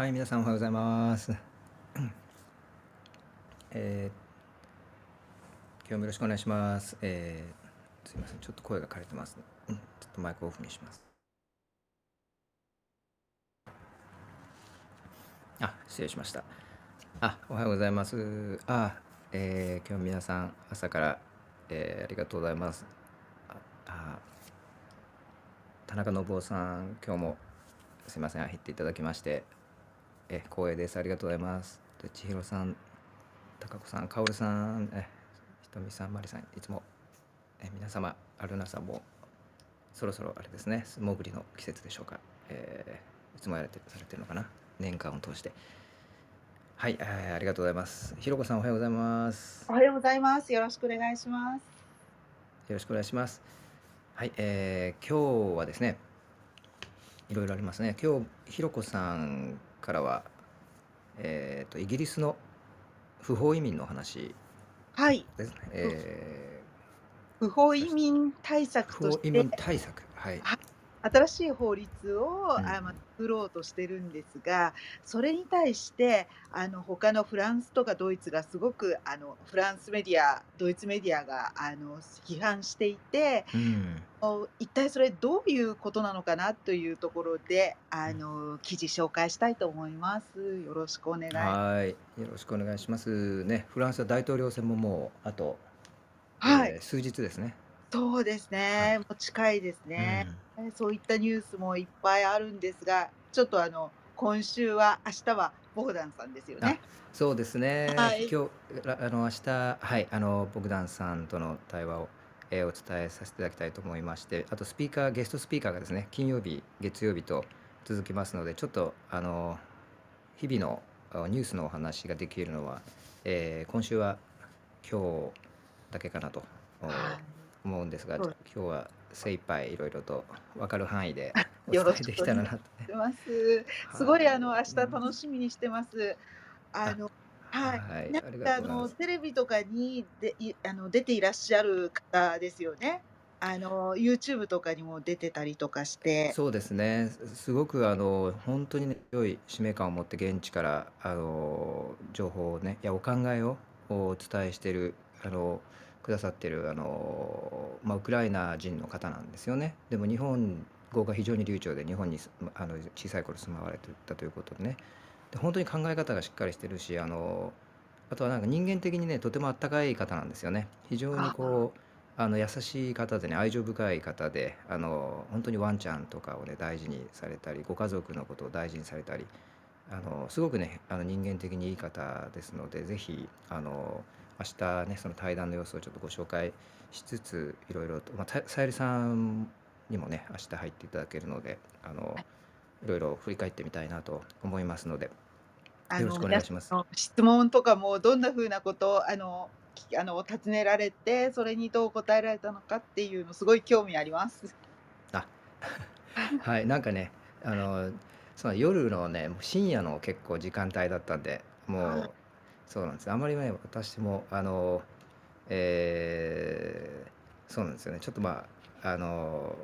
はい、皆さんおはようございます。えー、今日もよろしくお願いします。えー、すいません、ちょっと声が枯れてます、ね、うん。ちょっとマイクオフにします。あ、失礼しました。あ、おはようございます。あ、えー、今日皆さん朝から、えー、ありがとうございます。あ、あ田中信夫さん、今日もすいません、入っていただきましてえ光栄です。ありがとうございます。で千尋さん高子さんかおるさんえひとみさんまりさんいつもえ皆様アルナさんもそろそろあれですね。モグリの季節でしょうか、えー、いつもやられてされてるのかな。年間を通して。はい、えー、ありがとうございます。ひろこさんおはようございます。おはようございます。よろしくお願いします。よろしくお願いします。はい、えー、今日はですねいろいろありますね。今日ひろこさんからは、えーと、イギリスの不法移民の話はい。ですね。えー、不法移民対策として、不法移民対策、はい、新しい法律を、うん、あま作ろうとしてるんですがそれに対してあの他のフランスとかドイツがすごくあのフランスメディアドイツメディアがあの批判していて、うん、一体それどういうことなのかなというところであの記事紹介したいと思います。よろしくお願い。はい。よろしくお願いします。ねフランスは大統領選ももうあと、はい、えー、数日ですね。そうですね、もう近いですね、うん、そういったニュースもいっぱいあるんですが、ちょっとあの今週は明日はボグダンさんですよね。そうですね。はい、今日あの明日はいあのボグダンさんとの対話を、えー、お伝えさせていただきたいと思いまして、あとスピーカーゲストスピーカーがですね金曜日月曜日と続きますので、ちょっとあの日々のニュースのお話ができるのは、えー、今週は今日だけかなと。思うんですが、今日は精一杯いろいろと分かる範囲で お伝えできたらなと、ね。ます。すごいあの明日楽しみにしてます。あのはい、なんかあのテレビとかにでいあの出ていらっしゃる方ですよね。あの YouTube とかにも出てたりとかして。そうですね。すごくあの本当にね良い使命感を持って現地からあの情報をね、いやお考えをお伝えしているあのくださってるあの、まあ、ウクライナ人の方なんですよね。でも日本語が非常に流暢で日本にあの小さい頃住まわれてたということでねで本当に考え方がしっかりしてるしあのあとはなんか人間的にねとてもあったかい方なんですよね。非常にこうあの優しい方でね愛情深い方であの本当にワンちゃんとかをね大事にされたりご家族のことを大事にされたりあのすごくねあの人間的にいい方ですのでぜひあの明日ねその対談の様子をちょっとご紹介しつついろいろと、まあ、さゆりさんにもね明日入っていただけるのであのいろいろ振り返ってみたいなと思いますのでよろしくお願いします。質問とかもどんなふうなことをあのあの尋ねられてそれにどう答えられたのかっていうのすごい興味あります。あ はいなんかねあのその夜のね深夜の結構時間帯だったんでもうそうなんです。あまりね、私も、あの、えー、そうなんですよね。ちょっとまあ、あの、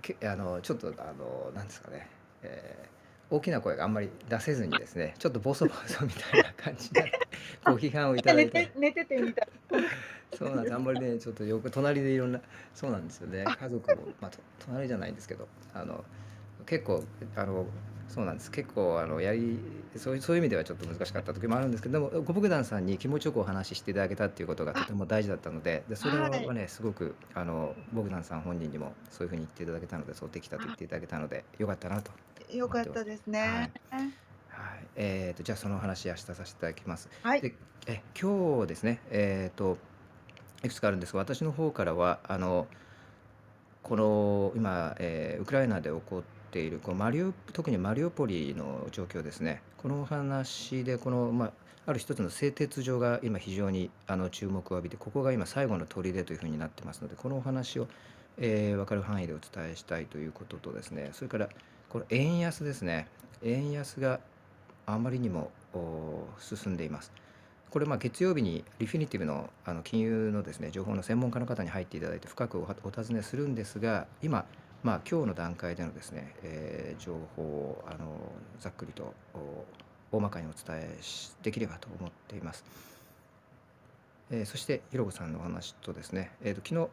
けあのちょっと、あの、なんですかね、えー大きな声があんまり出せずにですね、ちょっとボソボソみたいな感じで、ご批判をいただいて。寝ててみたい。そうなんです。あんまりね、ちょっとよく隣でいろんな、そうなんですよね。家族も、まあ、隣じゃないんですけど、あの、結構、あの、そうなんです。結構あのやりそういうそういう意味ではちょっと難しかった時もあるんですけども五福団さんに気持ちよくお話ししていただけたっていうことがとても大事だったのででそれはねすごくあのボグダンさん本人にもそういうふうに言っていただけたのでそうできたと言っていただけたのでよかったなと。よかったですね。はい、はい。えーと、じゃあその話明日させていただきます。はい、でえ今日ですね、えーと、いくつかあるんですが私の方からはあのこの今、えー、ウクライナで起こってているこのマリウ特にマリウポリの状況ですねこのお話でこの、まあ、ある一つの製鉄所が今非常にあの注目を浴びてここが今最後の砦というふうになってますのでこのお話を、えー、分かる範囲でお伝えしたいということとですねそれからこの円安ですね円安があまりにも進んでいます。これまあ月曜日にリフィニティブのあの金融のですね情報の専門家の方に入っていただいて深くお尋ねするんですが今まあ、今日の段階でのですね、えー情報をあのざっくりと大まかにお伝えしできればと思っています。えーそしてひろこさんのお話とですね、えー、と昨日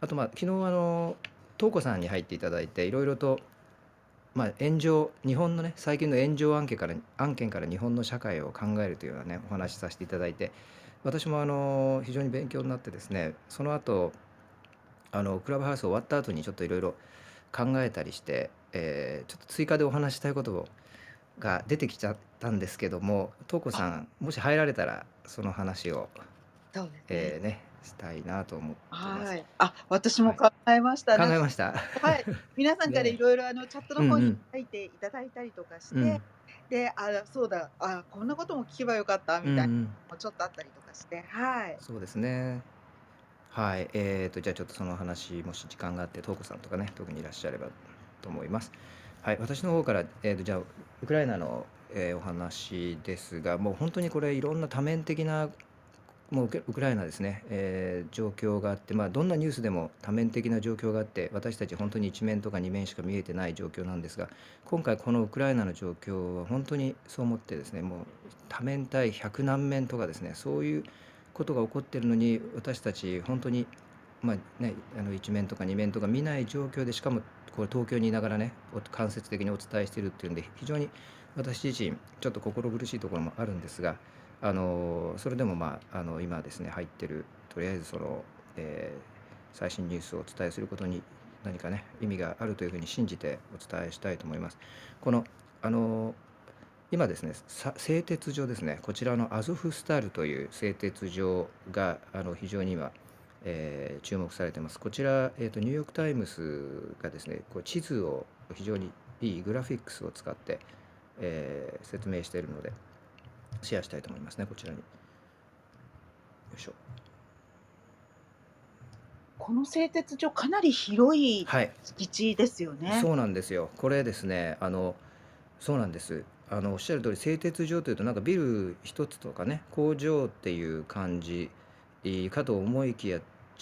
あとまあ昨日あの東子さんに入っていただいていろいろとまあ炎上日本のね最近の炎上案件から案件から日本の社会を考えるというようなねお話しさせていただいて私もあの非常に勉強になってですねその後あのクラブハウス終わった後にちょっといろいろ考えたりして、えーちょっと追加でお話ししたいことが出てきちゃったんですけども東子さんもし入られたらその話を、そうですね。えーねしたいなと思っています。はい。あ、私も考えました。考えました？はい。皆さんから ねいろいろあのチャットの方にうんうん書いていただいたりとかして、うんで、あ、そうだ、あ、こんなことも聞けばよかったみたいなもちょっとあったりとかして、はい。そうですね。はい、えーと、じゃあちょっとその話、もし時間があって、トーコさんとかね、特にいらっしゃればと思います。はい、私の方から、えーと、じゃあ、ウクライナの、えーお話ですが、もう本当にこれ、いろんな多面的な、もうウクライナですね、え状況があって、まあ、どんなニュースでも多面的な状況があって、私たち本当に一面とか二面しか見えてない状況なんですが、今回、このウクライナの状況は本当にそう思ってですね、もう多面対百何面とかですね、そういうことが起こってるのに私たち本当にまあねあの一面とか二面とか見ない状況でしかもこれ東京にいながらね間接的にお伝えしているっていうんで非常に私自身ちょっと心苦しいところもあるんですがあのそれでもまああの今ですね入ってるとりあえずその、えー最新ニュースをお伝えすることに何かね意味があるというふうに信じてお伝えしたいと思います。このあの今ですねさ製鉄所ですねこちらのアゾフスタルという製鉄所があの非常に今、えー注目されていますこちら、えーとニューヨーク・タイムズがですねこう地図を非常にいいグラフィックスを使って、えー説明しているのでシェアしたいと思いますねこちらによいしょこの製鉄所かなり広いはい敷地ですよね。そうなんですよ。これですね、あの、そうなんです。あの、おっしゃる通り、製鉄所というと、なんかビル一つとかね、工場っていう感じかと思いきや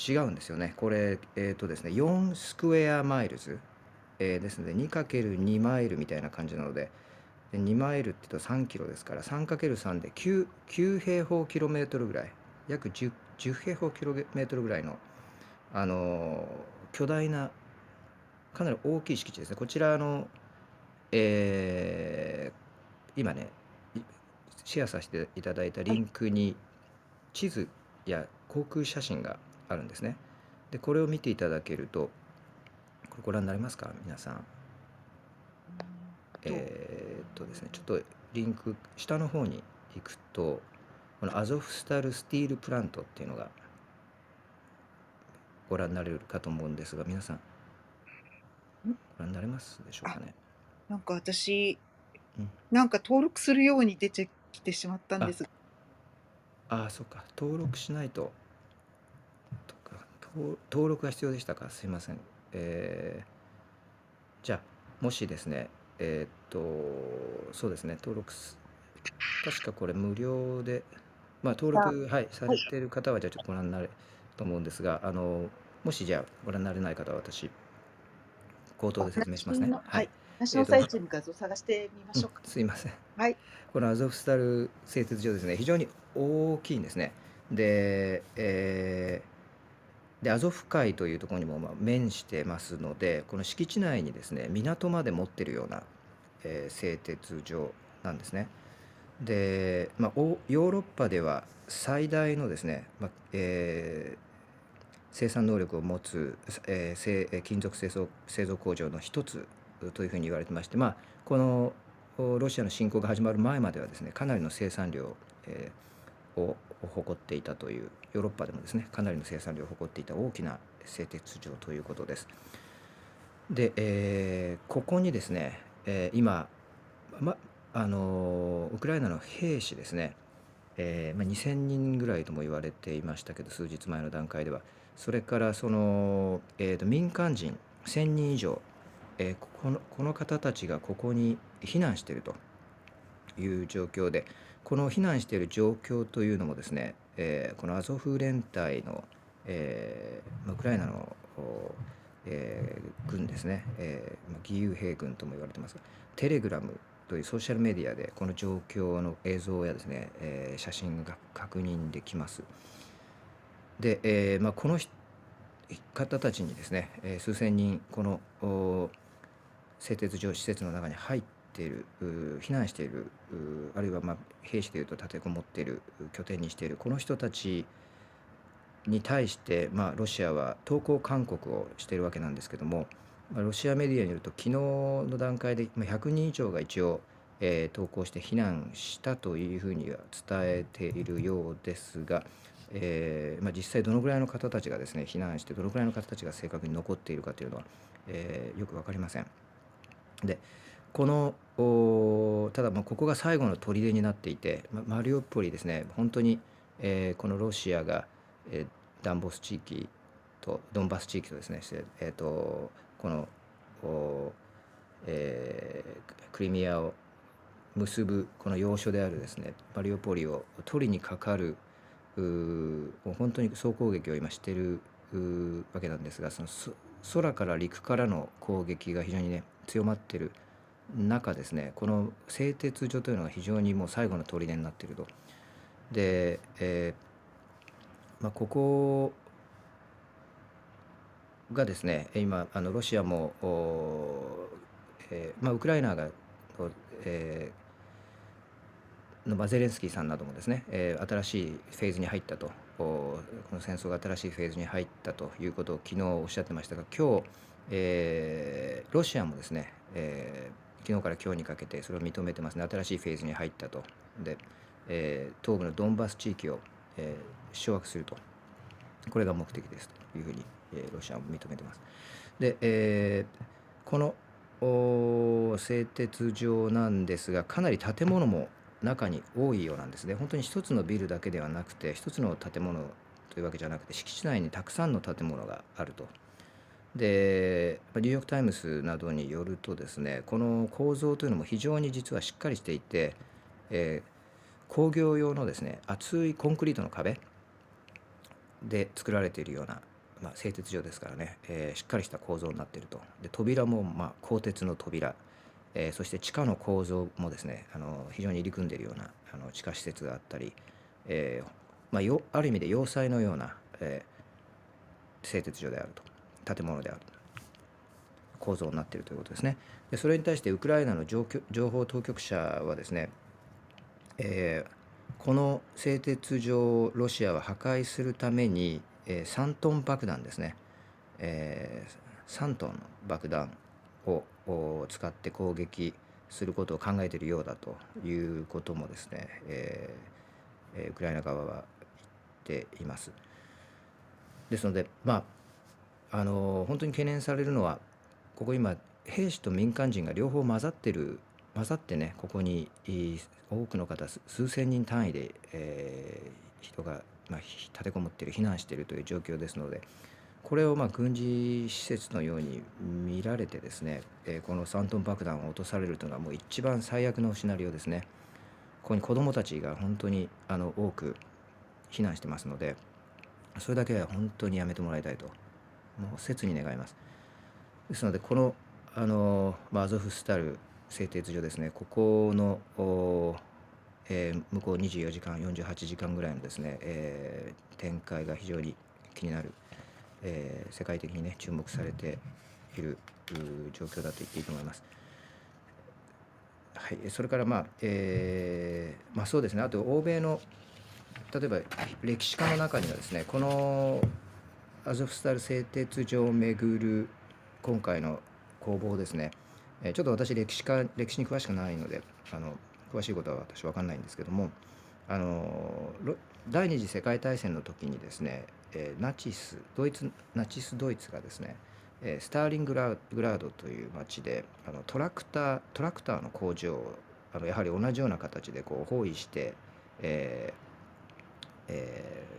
違うんですよね。これ、えっとですね、4スクエアマイルズ、えーですので、2×2 マイルみたいな感じなので、で2マイルって言うと3キロですから 3×3 で 9, 9平方キロメートルぐらい。約 10, 10平方キロメートルぐらいの、あの巨大なかなり大きい敷地ですね。こちらの、えー今ねいシェアさせていただいたリンクに地図や航空写真があるんですね。でこれを見ていただけるとこれご覧になりますか？皆さん。えーっとですねちょっとリンク下の方に行くとこのアゾフスタルスティールプラントっていうのがご覧になれるかと思うんですが皆さんご覧になれますでしょうかね？なんか私、うん。なんか登録するように出てきてしまったんです。が。ああそっか。登録しないと。とか登登録が必要でしたか。すいません。えーじゃあもしですねえーっとそうですね。登録す確かこれ無料でまあ登録はいされている方はじゃあちょっとご覧になれると思うんですがあのもしじゃあご覧になれない方は私口頭で説明しますね。あはい。ナショナルサイトに画像探してみましょうか。うんすいません。はい。このアゾフスタル製鉄所ですね、非常に大きいんですね。で、えーでアゾフ海というところにもまあ面してますので、この敷地内にですね、港まで持ってるような、えー製鉄所なんですね。で、まあ、おヨーロッパでは最大のですね、まあえー生産能力を持つ、えー金属製造製造工場の一つというふうに言われてまして、まあ、このロシアの侵攻が始まる前まではですねかなりの生産量、えーを誇っていたというヨーロッパでもですねかなりの生産量を誇っていた大きな製鉄所ということです。で、えーここにですね、えー今、ま、あのウクライナの兵士ですね、えーまあ、2,000人ぐらいとも言われていましたけど数日前の段階ではそれからその、えーと民間人1,000人以上、えーここのこの方たちがここに避難しているという状況でこの避難している状況というのもですね、えーこのアゾフ連隊の、えーウクライナのえー軍ですね、え、義勇兵軍とも言われてますがテレグラムというソーシャルメディアでこの状況の映像やですね、え写真が確認できます。で、えまあ、この方たちにですね、え数千人この製鉄所施設の中に入っている避難しているあるいはまあ兵士でいうと立てこもっている拠点にしているこの人たちに対して、まあ、ロシアは投降勧告をしているわけなんですけども、まあ、ロシアメディアによると昨日の段階で100人以上が一応、えー投降して避難したというふうには伝えているようですが、えーまあ、実際どのぐらいの方たちがですね避難してどのぐらいの方たちが正確に残っているかというのは、えーよく分かりません。でこのおただまあここが最後の砦になっていて、まマリウポリですね。本当に、えーこのロシアが、えーダンボス地域とドンバス地域とですね、えー、とこのお、えークリミアを結ぶこの要所であるですねマリウポリを取りにかかるう本当に総攻撃を今しているうわけなんですがそのそ空から陸からの攻撃が非常にね強まっている中ですねこの製鉄所というのが非常にもう最後の砦になっていると。で、えーまあ、ここがですね今あのロシアも、えーまあ、ウクライナが、えーのまあゼレンスキーさんなどもですね、えー新しいフェーズに入ったとこの戦争が新しいフェーズに入ったということを昨日おっしゃってましたが今日、えーロシアもですね、えー昨日から今日にかけてそれを認めてますね。新しいフェーズに入ったと。で、えー東部のドンバス地域を、えー掌握すると。これが目的ですというふうに、えーロシアも認めてます。で、えーこの製鉄所なんですがかなり建物も中に多いようなんですね本当に一つのビルだけではなくて一つの建物というわけじゃなくて敷地内にたくさんの建物があると。でニューヨーク・タイムズなどによるとですねこの構造というのも非常に実はしっかりしていて、えー工業用のですね厚いコンクリートの壁で作られているような、まあ、製鉄所ですからね、えーしっかりした構造になっているとで扉も、ま、鋼鉄の扉、えーそして地下の構造もですねあの非常に入り組んでいるようなあの地下施設があったり、えーまあ、よある意味で要塞のような、えー製鉄所であると建物である構造になっているということですね。でそれに対してウクライナの情報情報当局者はですねえーこの製鉄所をロシアは破壊するために、えー3トン爆弾ですね、えー3トンの爆弾をお使って攻撃することを考えているようだということもですね、えーえウクライナ側は言っています。ですので、まあ、あの本当に懸念されるのはここ今兵士と民間人が両方混ざってる混ざってねここに多くの方数千人単位で、えー人が、まあ、立てこもっている避難しているという状況ですのでこれをまあ軍事施設のように見られてですね、えーこの3トン爆弾を落とされるというのはもう一番最悪のシナリオですね。ここに子どもたちが本当にあの多く避難してますのでそれだけは本当にやめてもらいたいともう切に願います。ですのでこのあの、まあ、アゾフスタル製鉄所ですねここの、えー向こう24時間48時間ぐらいのですね、えー展開が非常に気になる、えー世界的にね注目されている状況だと言っていいと思います。はい、それからまあ、えーまあそうですねあと欧米の例えば歴史家の中にはですねこのアゾフスタル製鉄所をめぐる今回の攻防ですね、えーちょっと私歴史家歴史に詳しくないのであの詳しいことは私分かんないんですけどもあの第二次世界大戦の時にですね、えナチスドイツナチスドイツがですねえスターリングラードという町であのトラクタートラクターの工場をあのやはり同じような形でこう包囲して、えーえー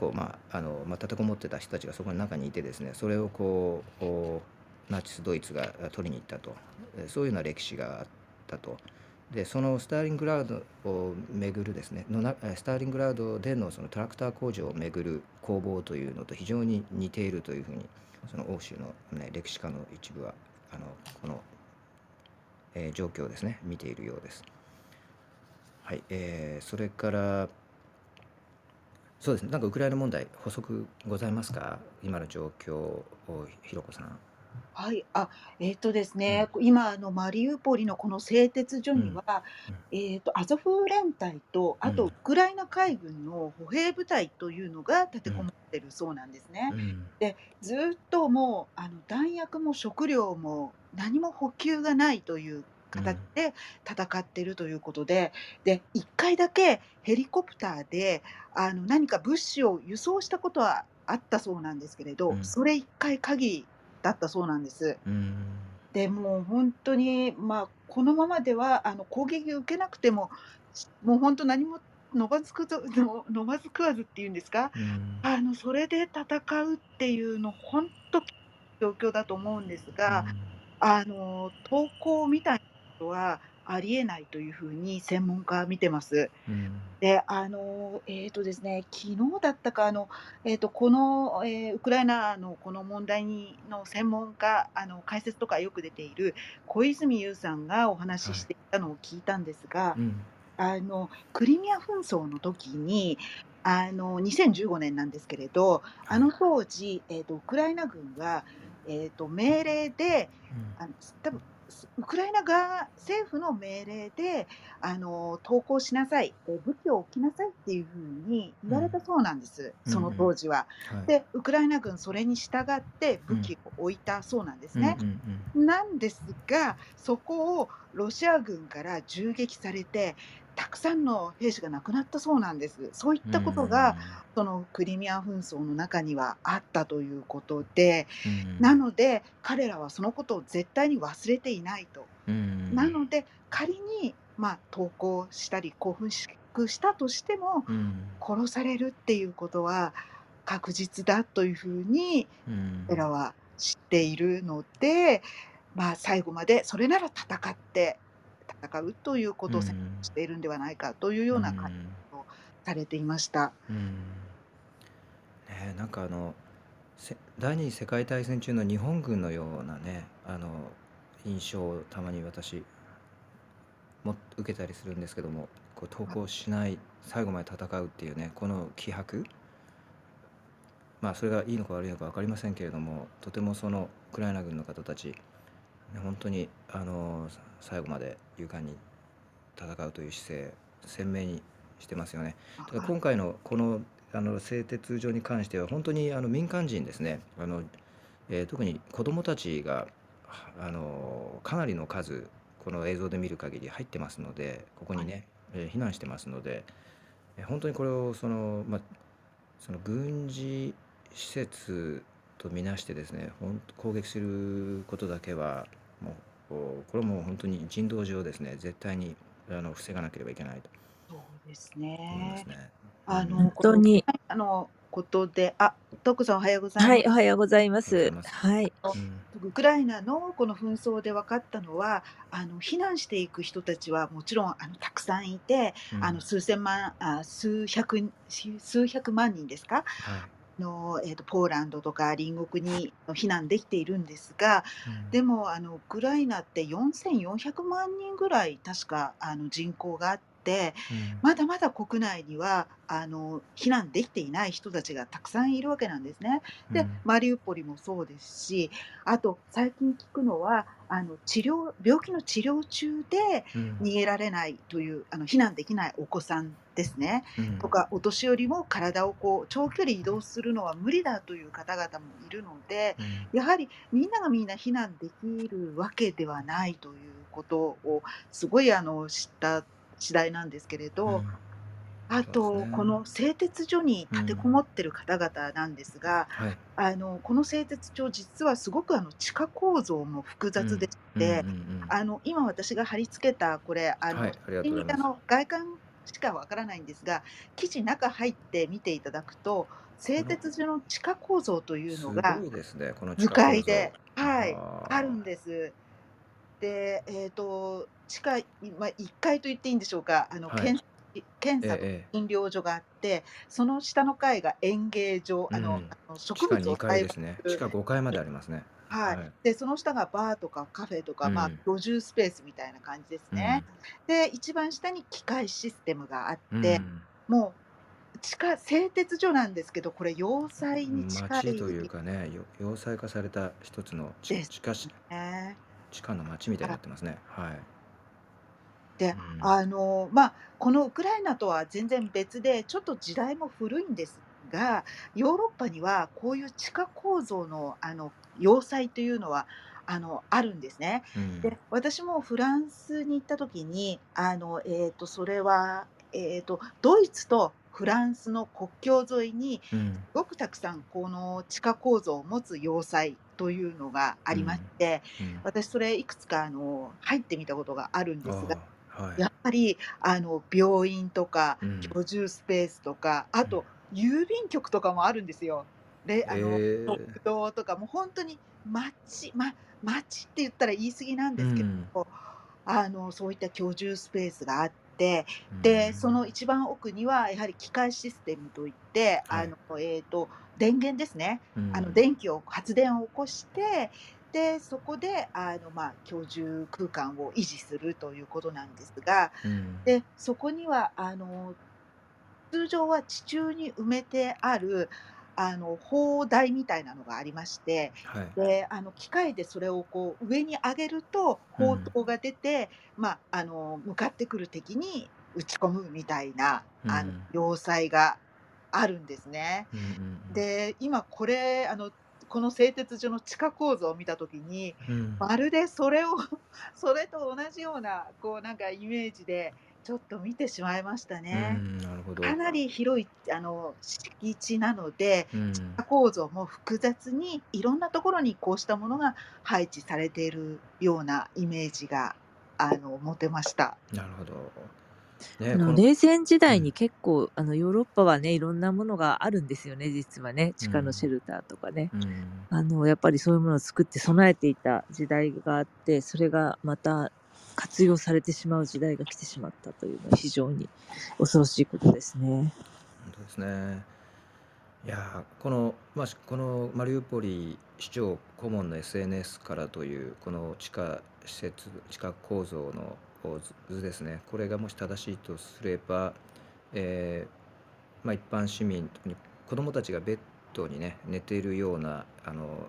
こうまああのまあ、立てこもってた人たちがそこの中にいてですねそれをこうナチスドイツが取りに行ったとそういうような歴史があったと。でそのスターリングラードをめぐるですねのなスターリングラードでのそのトラクター工場をめぐる攻防というのと非常に似ているというふうにその欧州の、ね、歴史家の一部はあのこの、えー、状況をですね見ているようです。はい、えー、それからそうですねなんかウクライナ問題補足ございますか？今の状況をひろこさん。はい、あ、えっとですね、今あのマリウポリのこの製鉄所には、えっとアゾフ連隊と、あとウクライナ海軍の歩兵部隊というのが立てこもってるそうなんですね。で、ずっともうあの弾薬も食料も何も補給がないという形で戦ってるということで、で、1回だけヘリコプターであの何か物資を輸送したことはあったそうなんですけれど、それ1回限りだったそうなんです。で、もう本当に、まあ、このままではあの攻撃を受けなくても、もう本当何ものばずくぞの飲まず食わずっていうんですか、あのそれで戦うっていうの本当状況だと思うんですが、あの投稿みたいなことはありえないというふうに専門家は見てます。うん、で、あの、えっ、とですね、昨日だったか、あの、えっ、と、この、えー、ウクライナのこの問題にの専門家、あの、解説とかよく出ている小泉悠さんがお話ししていたのを聞いたんですが、はいうん、あの、クリミア紛争の時に、あの、2015年なんですけれど、あの当時、えっ、と、ウクライナ軍は、えっ、と、命令で、うん、あの多分ウクライナ側政府の命令であの投降しなさい、武器を置きなさいっていうふうに言われたそうなんです、うん、その当時は、うん。は。い、で、ウクライナ軍、それに従って武器を置いたそうなんですね。なんですが、そこをロシア軍から銃撃されて、たくさんの兵士が亡くなったそうなんです。そういったことが、そのクリミア紛争の中にはあったということで、なので彼らはそのことを絶対に忘れていないと。なので仮に、まあ、投降したり興奮したとしても、殺されるっていうことは確実だというふうに彼らは知っているので、まあ、最後までそれなら戦って戦うということをしているんではないかというような感じをされていました。うん。ね、なんかあの第二次世界大戦中の日本軍のようなねあの印象をたまに私も受けたりするんですけどもこう投降しない最後まで戦うっていうねこの気迫。まあそれがいいのか悪いのか分かりませんけれどもとてもそのウクライナ軍の方たち本当にあの最後まで勇敢に戦うという姿勢鮮明にしてますよね。だから今回のこのあの製鉄所に関しては本当にあの民間人ですね。あの、えー、特に子どもたちがあのかなりの数この映像で見る限り入ってますのでここにね、えー、避難してますので、えー、本当にこれをその,、まあ、その軍事施設とみなしてですね攻撃することだけはもうこれも本当に人道上ですね。絶対にあの防がなければいけないと。そうですね。あの本当にあのことで、あ、徳さんおはようございはい、おはようございます。はい。ウクライナのこの紛争で分かったのは、あの避難していく人たちはもちろんあのたくさんいて、あの数千万、あ数百数百万人ですか、はい、のえーと、ポーランドとか隣国に避難できているんですが、うん、でもあのウクライナって4400万人ぐらい確かあの人口があって、うん、まだまだ国内にはあの避難できていない人たちがたくさんいるわけなんですね。で、うん、マリウポリもそうですしあと最近聞くのはあの治療病気の治療中で逃げられないという、うん、あの避難できないお子さんですね、うん、とかお年寄りも体をこう長距離移動するのは無理だという方々もいるので、やはりみんながみんな避難できるわけではないということをすごいあの知った次第なんですけれど、うん、あと、ね、この製鉄所に立てこもってる方々なんですが、うんはい、あのこの製鉄所実はすごくあの地下構造も複雑でして、あの今私が貼り付けたこれあの、はい、あの外観しかわからないんですが記事中入って見ていただくと製鉄所の地下構造というのが図解で、はい、あるんです。で、えーと、地下、まあ、1階と言っていいんでしょうかあの、はい、建検査と診療所があって、その下の階が演芸場、あの、あの植物を栽培する地下5階までありますね。はい。はい。で、その下がバーとかカフェとか、まあ、居住スペースみたいな感じですね。で、一番下に機械システムがあって、もう地下製鉄所なんですけど、これ要塞に近町というかね、よ要塞化された一つのち地ね。地下の町みたいになってますね。はい。で、うん。あの、まあ、このウクライナとは全然別で、ちょっと時代も古いんですが、ヨーロッパにはこういう地下構造の、あの、要塞というのは、あの、あるんですね。うん。で、私もフランスに行った時に、あの、えっと、それは、えっと、ドイツとフランスの国境沿いに、うん。ごくたくさんこの地下構造を持つ要塞というのがありましうん。て、うん。私それいくつかあの、入ってみたことがあるんですが、はい。やっぱりあの、病院とかうん。居住スペースとか、あうん。と郵便局とかもあるんですよ。で、あの、食ええ。堂とかもうほんとに町ま、町って言ったら言い過ぎなんうですけん。ど、あの、そういった居住スペースがあって、うーで、そのん。一番奥にはやはり機械システムといって、はい。あの、えっと、電源ですね。あの、うん。電気を発電を起こして、で、そこであの、まあ、居住空間を維持するということなんですが、うん。で、そこにはあの、通常は地中に埋めてある、あの、砲台みたいなのがありまして、はい。で、あの、機械でそれをこう上に上げると砲うん。塔が出て、ま、あの、向かってくる敵に撃ち込むみたいな、あの、うん。要塞があるんですね。うんうんうん。で、今これ、あの、この製鉄所の地下構造を見た時に、うん。まるでそれを それと同じような、こうなんかイメージで、ちょっと見てしまいましたね。かなり広いあの、敷地なので、地うん。下構造も複雑に、いろんなところにこうしたものが配置されているようなイメージが、あの、持てました。なるほど。ね、こあの、の冷戦時代にうん。結構あの、ヨーロッパはね、いろんなものがあるんですよね、実はね。地下のシうん。ェルターとかね。うん。あの、やっぱりそういうものを作って備えていた時代があって、それがまた活用されてしまう時代が来てしまったというのは非常に恐ろしいことですね。ほんとですね。いや、この、ま、しこのマリウポリ市長顧問の SNS からという、この地下施設地下構造の図図ですね。これがもし正しいとすれば、ええ、ま、一般市民、特に子供たちがベッドにね、寝ているようなあの、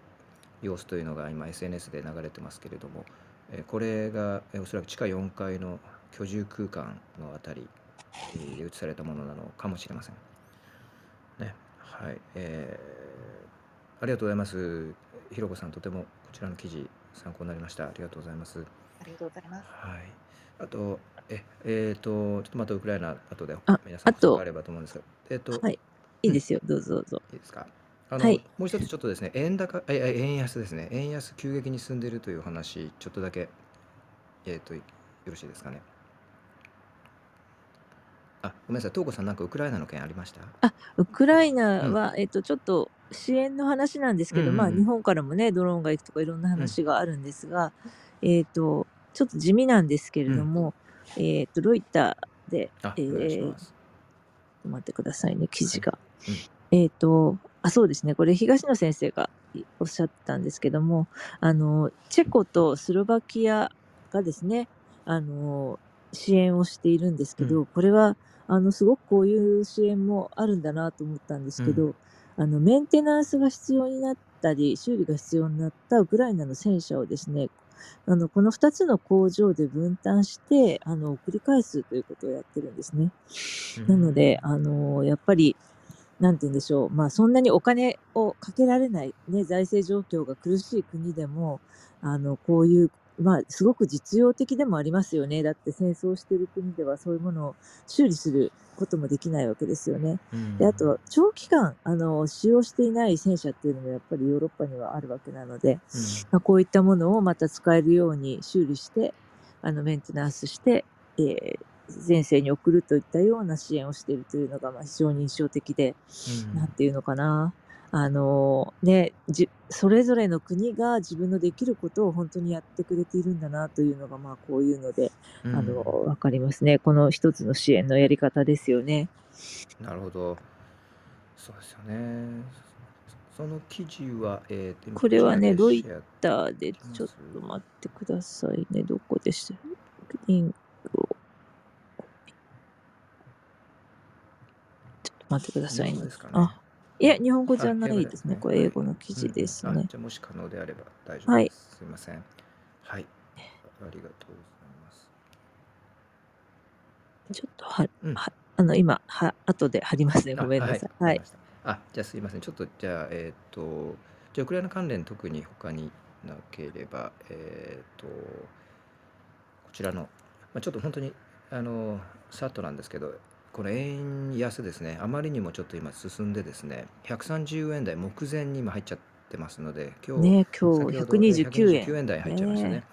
様子というのが今 SNS で流れてますけれども、え、これが、え、おそらく地下4階の居住空間のあたり、え、で写されたものなのかもしれません。ね、はい。ええ、ありがとうございます。ひろこさん、とてもこちらの記事参考になりました。ありがとうございます。ありがとうございます。はい。あと、え、えっと、ちょっとまたウクライナ後であ、皆さん補足があとあればと思うんですが、えっとはい。いうん。いいですよ。どうぞどうぞ。いですか？あの、はい。もう一つちょっとですね、円高ええ、円安ですね。円安急激に進んでいるというお話、ちょっとだけ、えっと、よろしいですかね。あ、ごめんなさい。東子さんなんかウクライナの件ありました？あ、ウクライナうん。は、えっと、ちょっと支援の話なんですけど、まあ、うんうんうん。日本からもね、ドローンが行くとかいろんなうん。話があるんですが、えっと、ちょっと地味なんですけれうん。ども、えっと、ロイターで、あ、えお願いしえ、ます。待ってくださいね、記はい。事が。うん。えっと、あ、そうですね、これ東野先生がいおっしゃってたんですけども、あの、チェコとスロバキアがですね、あの、支援をしているんですうん。けど、これはあの、すごくこういう支援もあるんだなと思ったんですうん。けど、あの、メンテナンスが必要になったり、修理が必要になったウクライナの戦車をですね、あの、この2つの工場で分担して、あの、送り返すということをやってるんですね。うーなので、ん。あの、やっぱり、なんて言うんでしょう、まあ、そんなにお金をかけられない、ね、財政状況が苦しい国でも、あの、こういう、まあ、すごく実用的でもありますよね。だって戦争してる国ではそういうものを修理することもできないわけですよね。うーで、あとん。長期間、あの、使用していない戦車っていうのもやっぱりヨーロッパにはあるわけなので、うん。ま、こういったものをまた使えるように修理して、あの、メンテナンスして、ええ、前線に送るといったような支援をしているというのが、ま、非常に印象的で、うーん。なんていうのかな、あのね、じそれぞれの国が自分のできることを本当にやってくれているんだなというのが、まあ、こういうので、うんあの、わかりますね。この一つの支援のやり方ですよね。なるほど。そうですよね。その記事は、えーと、これはね、ロイシェアターで、ちょっと待ってくださいね。どこでした？リンクを。ちょっと待ってくださいね。あ、いや、日本語じゃあないですね。これ英語の記事ですね。じゃあもし可能であれば大丈夫はいです。すいません。はい。ありがとうございます。ちょっとは、うんはあの、今、は、後で貼りますね。ごめんなさい。あはい。あ、じゃあすいません。ちょっとじゃあ、えっ、と、じゃあウクライナ関連特に他になければ、えっ、と、こちらの、まあ、ちょっと本当に、あの、さっとなんですけど、この円安ですね、あまりにもちょっと今進んでですね、130円台目前に今入っちゃってますので、今日、ね、今日先ほど129円。129円台入っちゃいましたね。ね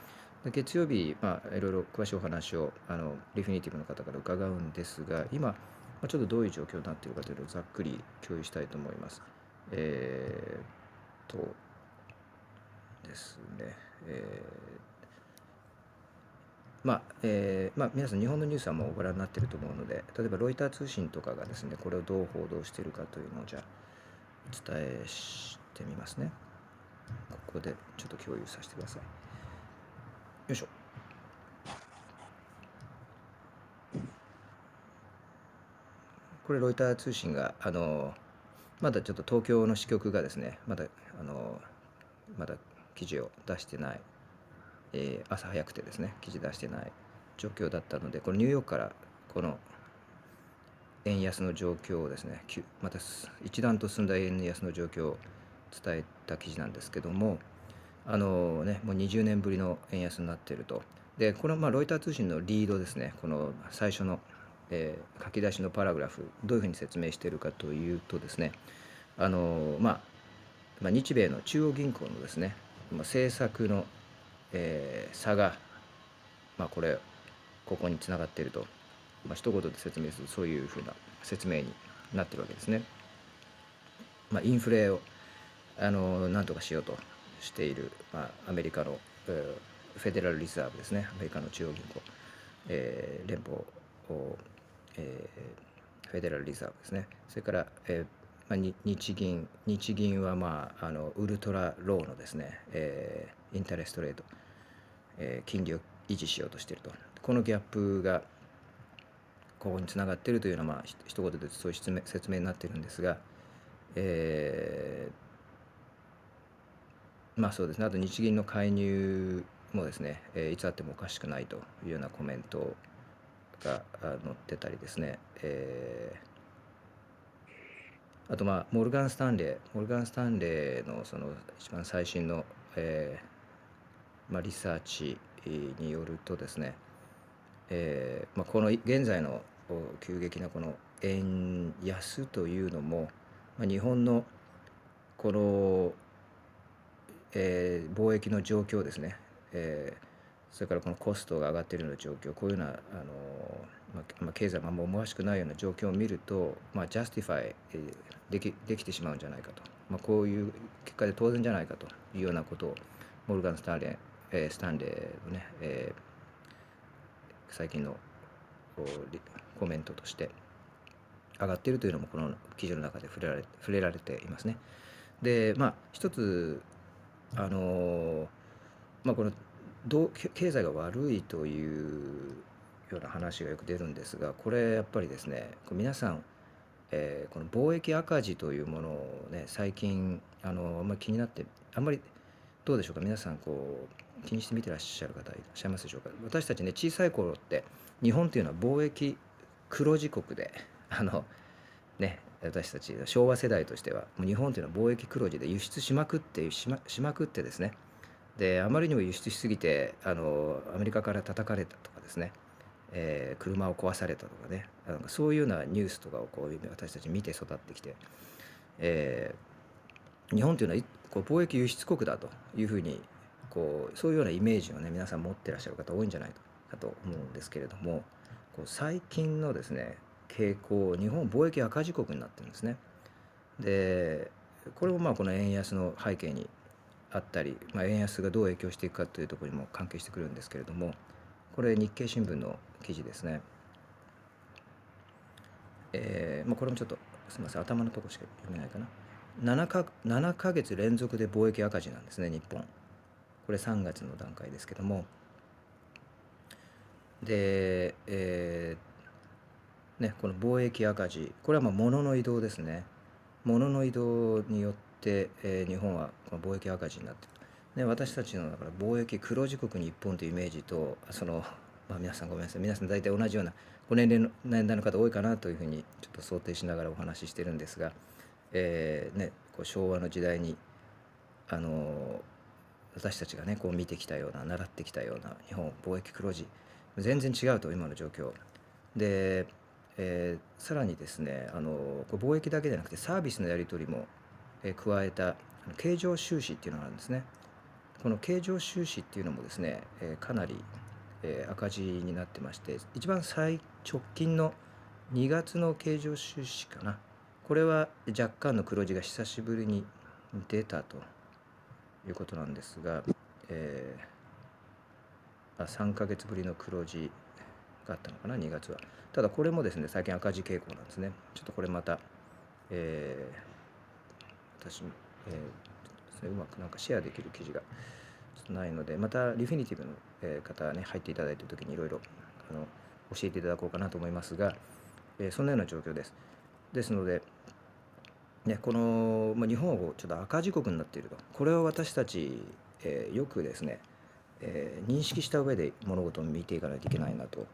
で月曜日、まあ、いろいろ詳しいお話をあのリフィニティブの方から伺うんですが、今、まあ、ちょっとどういう状況になっているかというのをざっくり共有したいと思います。えー、とですね、えーまあえーまあ、皆さん、日本のニュースはもうご覧になっていると思うので、例えばロイター通信とかがですね、これをどう報道しているかというのをじゃあお伝えしてみますね。ここでちょっと共有させてください。よいしょ。これロイター通信があのまだちょっと東京の支局がですねまだあのまだ記事を出してない、えー朝早くてですね記事出してない状況だったのでこのニューヨークからこの円安の状況をですねまた一段と進んだ円安の状況を伝えた記事なんですけどもあのねもう20年ぶりの円安になっていると。でこのまあロイター通信のリードですねこの最初の、えー書き出しのパラグラフどういうふうに説明しているかというとですねあのまあまあ、日米の中央銀行のですね、政策の、えー差が、まあ、これここにつながっていると、まあ一言で説明するそういうふうな説明になってるわけですね。まあ、インフレをあのなんとかしようとしている、まあ、アメリカの、えーフェデラルリザーブですね。アメリカの中央銀行、えー連邦を、えーフェデラルリザーブですね。それから、えーまあ、日銀日銀は、まあ、あのウルトラローのですね、えーインタレストレート、えー金利を維持しようとしていると。このギャップがここにつながっているというのは、まあ、ひ一言でそういう説明になっているんですが、えーまあそうですね。あと日銀の介入もですね、えーいつあってもおかしくないというようなコメントが載ってたりですね、えーあとまあモルガン・スタンレーモルガン・スタンレーのその一番最新の、えーまあ、リサーチによるとですね、えーまあ、この現在の急激なこの円安というのも、まあ、日本のこの、えー貿易の状況ですね、えーそれからこのコストが上がっているような状況こういうようなあの、まあまあ、経済があんま思わしくないような状況を見ると、まあ、 justify できできてしまうんじゃないかと、まあ、こういう結果で当然じゃないかというようなことをモルガン・スタンレー、えースタンレーのね、えー最近のコメントとして上がっているというのもこの記事の中で触れられ触れられていますね。でまあ一つあのーまあこのどう経済が悪いというような話がよく出るんですがこれやっぱりですね皆さん、えーこの貿易赤字というものをね最近あのあんまり気になってあんまりどうでしょうか？皆さんこう気にして見てらっしゃる方いらっしゃいますでしょうか？私たちね小さい頃って日本っていうのは貿易黒字国で あのね私たち昭和世代としては日本というのは貿易黒字で輸出しまくってしましまくってですね。であまりにも輸出しすぎてあのアメリカから叩かれたとかですね、えー車を壊されたとかね。なんかそういうようなニュースとかをこう私たち見て育ってきて、えー日本というのはこう貿易輸出国だというふうにこうそういうようなイメージをね皆さん持ってらっしゃる方多いんじゃないかと思うんですけれどもこう最近のですね傾向日本貿易赤字国になってるんですね。でこれもまあこの円安の背景にあったり、まあ、円安がどう影響していくかというところにも関係してくるんですけれどもこれ日経新聞の記事ですね。えーまあ、これもちょっとすみません頭のとこしか読めないかな7か ,7 ヶ月連続で貿易赤字なんですね日本これ3月の段階ですけども。で、えーね、この貿易赤字。これはまあ物の移動ですね。物の移動によって、えー、日本はこの貿易赤字になってる。ね、私たちのだから貿易黒字国日本というイメージとその、まあ、皆さんごめんなさい。皆さん大体同じようなご年齢の年代の方多いかなというふうにちょっと想定しながらお話ししてるんですが、えーね、こう昭和の時代にあの私たちがねこう見てきたような習ってきたような日本貿易黒字全然違うと今の状況。で、えー、さらにですねあのこう貿易だけでなくてサービスのやり取りも、えー、加えた経常収支っていうのがあるんですね。この経常収支っていうのもですね、えー、かなり、えー、赤字になってまして一番最直近の2月の経常収支かな。これは若干の黒字が久しぶりに出たと。いうことなんですが、えー、3ヶ月ぶりの黒字があったのかな2月はただこれもですね最近赤字傾向なんですねちょっとこれまた、えー、私、えーですねうまくなんかシェアできる記事がちょっとないのでまたリフィニティブの、方ね入っていただいた時にいろいろ教えていただこうかなと思いますが、えー、そんなような状況です。ですので、ね、この、まあ、日本をちょっと赤字国になっていると。これを私たち、えー、よくですね、えー、認識した上で物事を見ていかないといけないなと。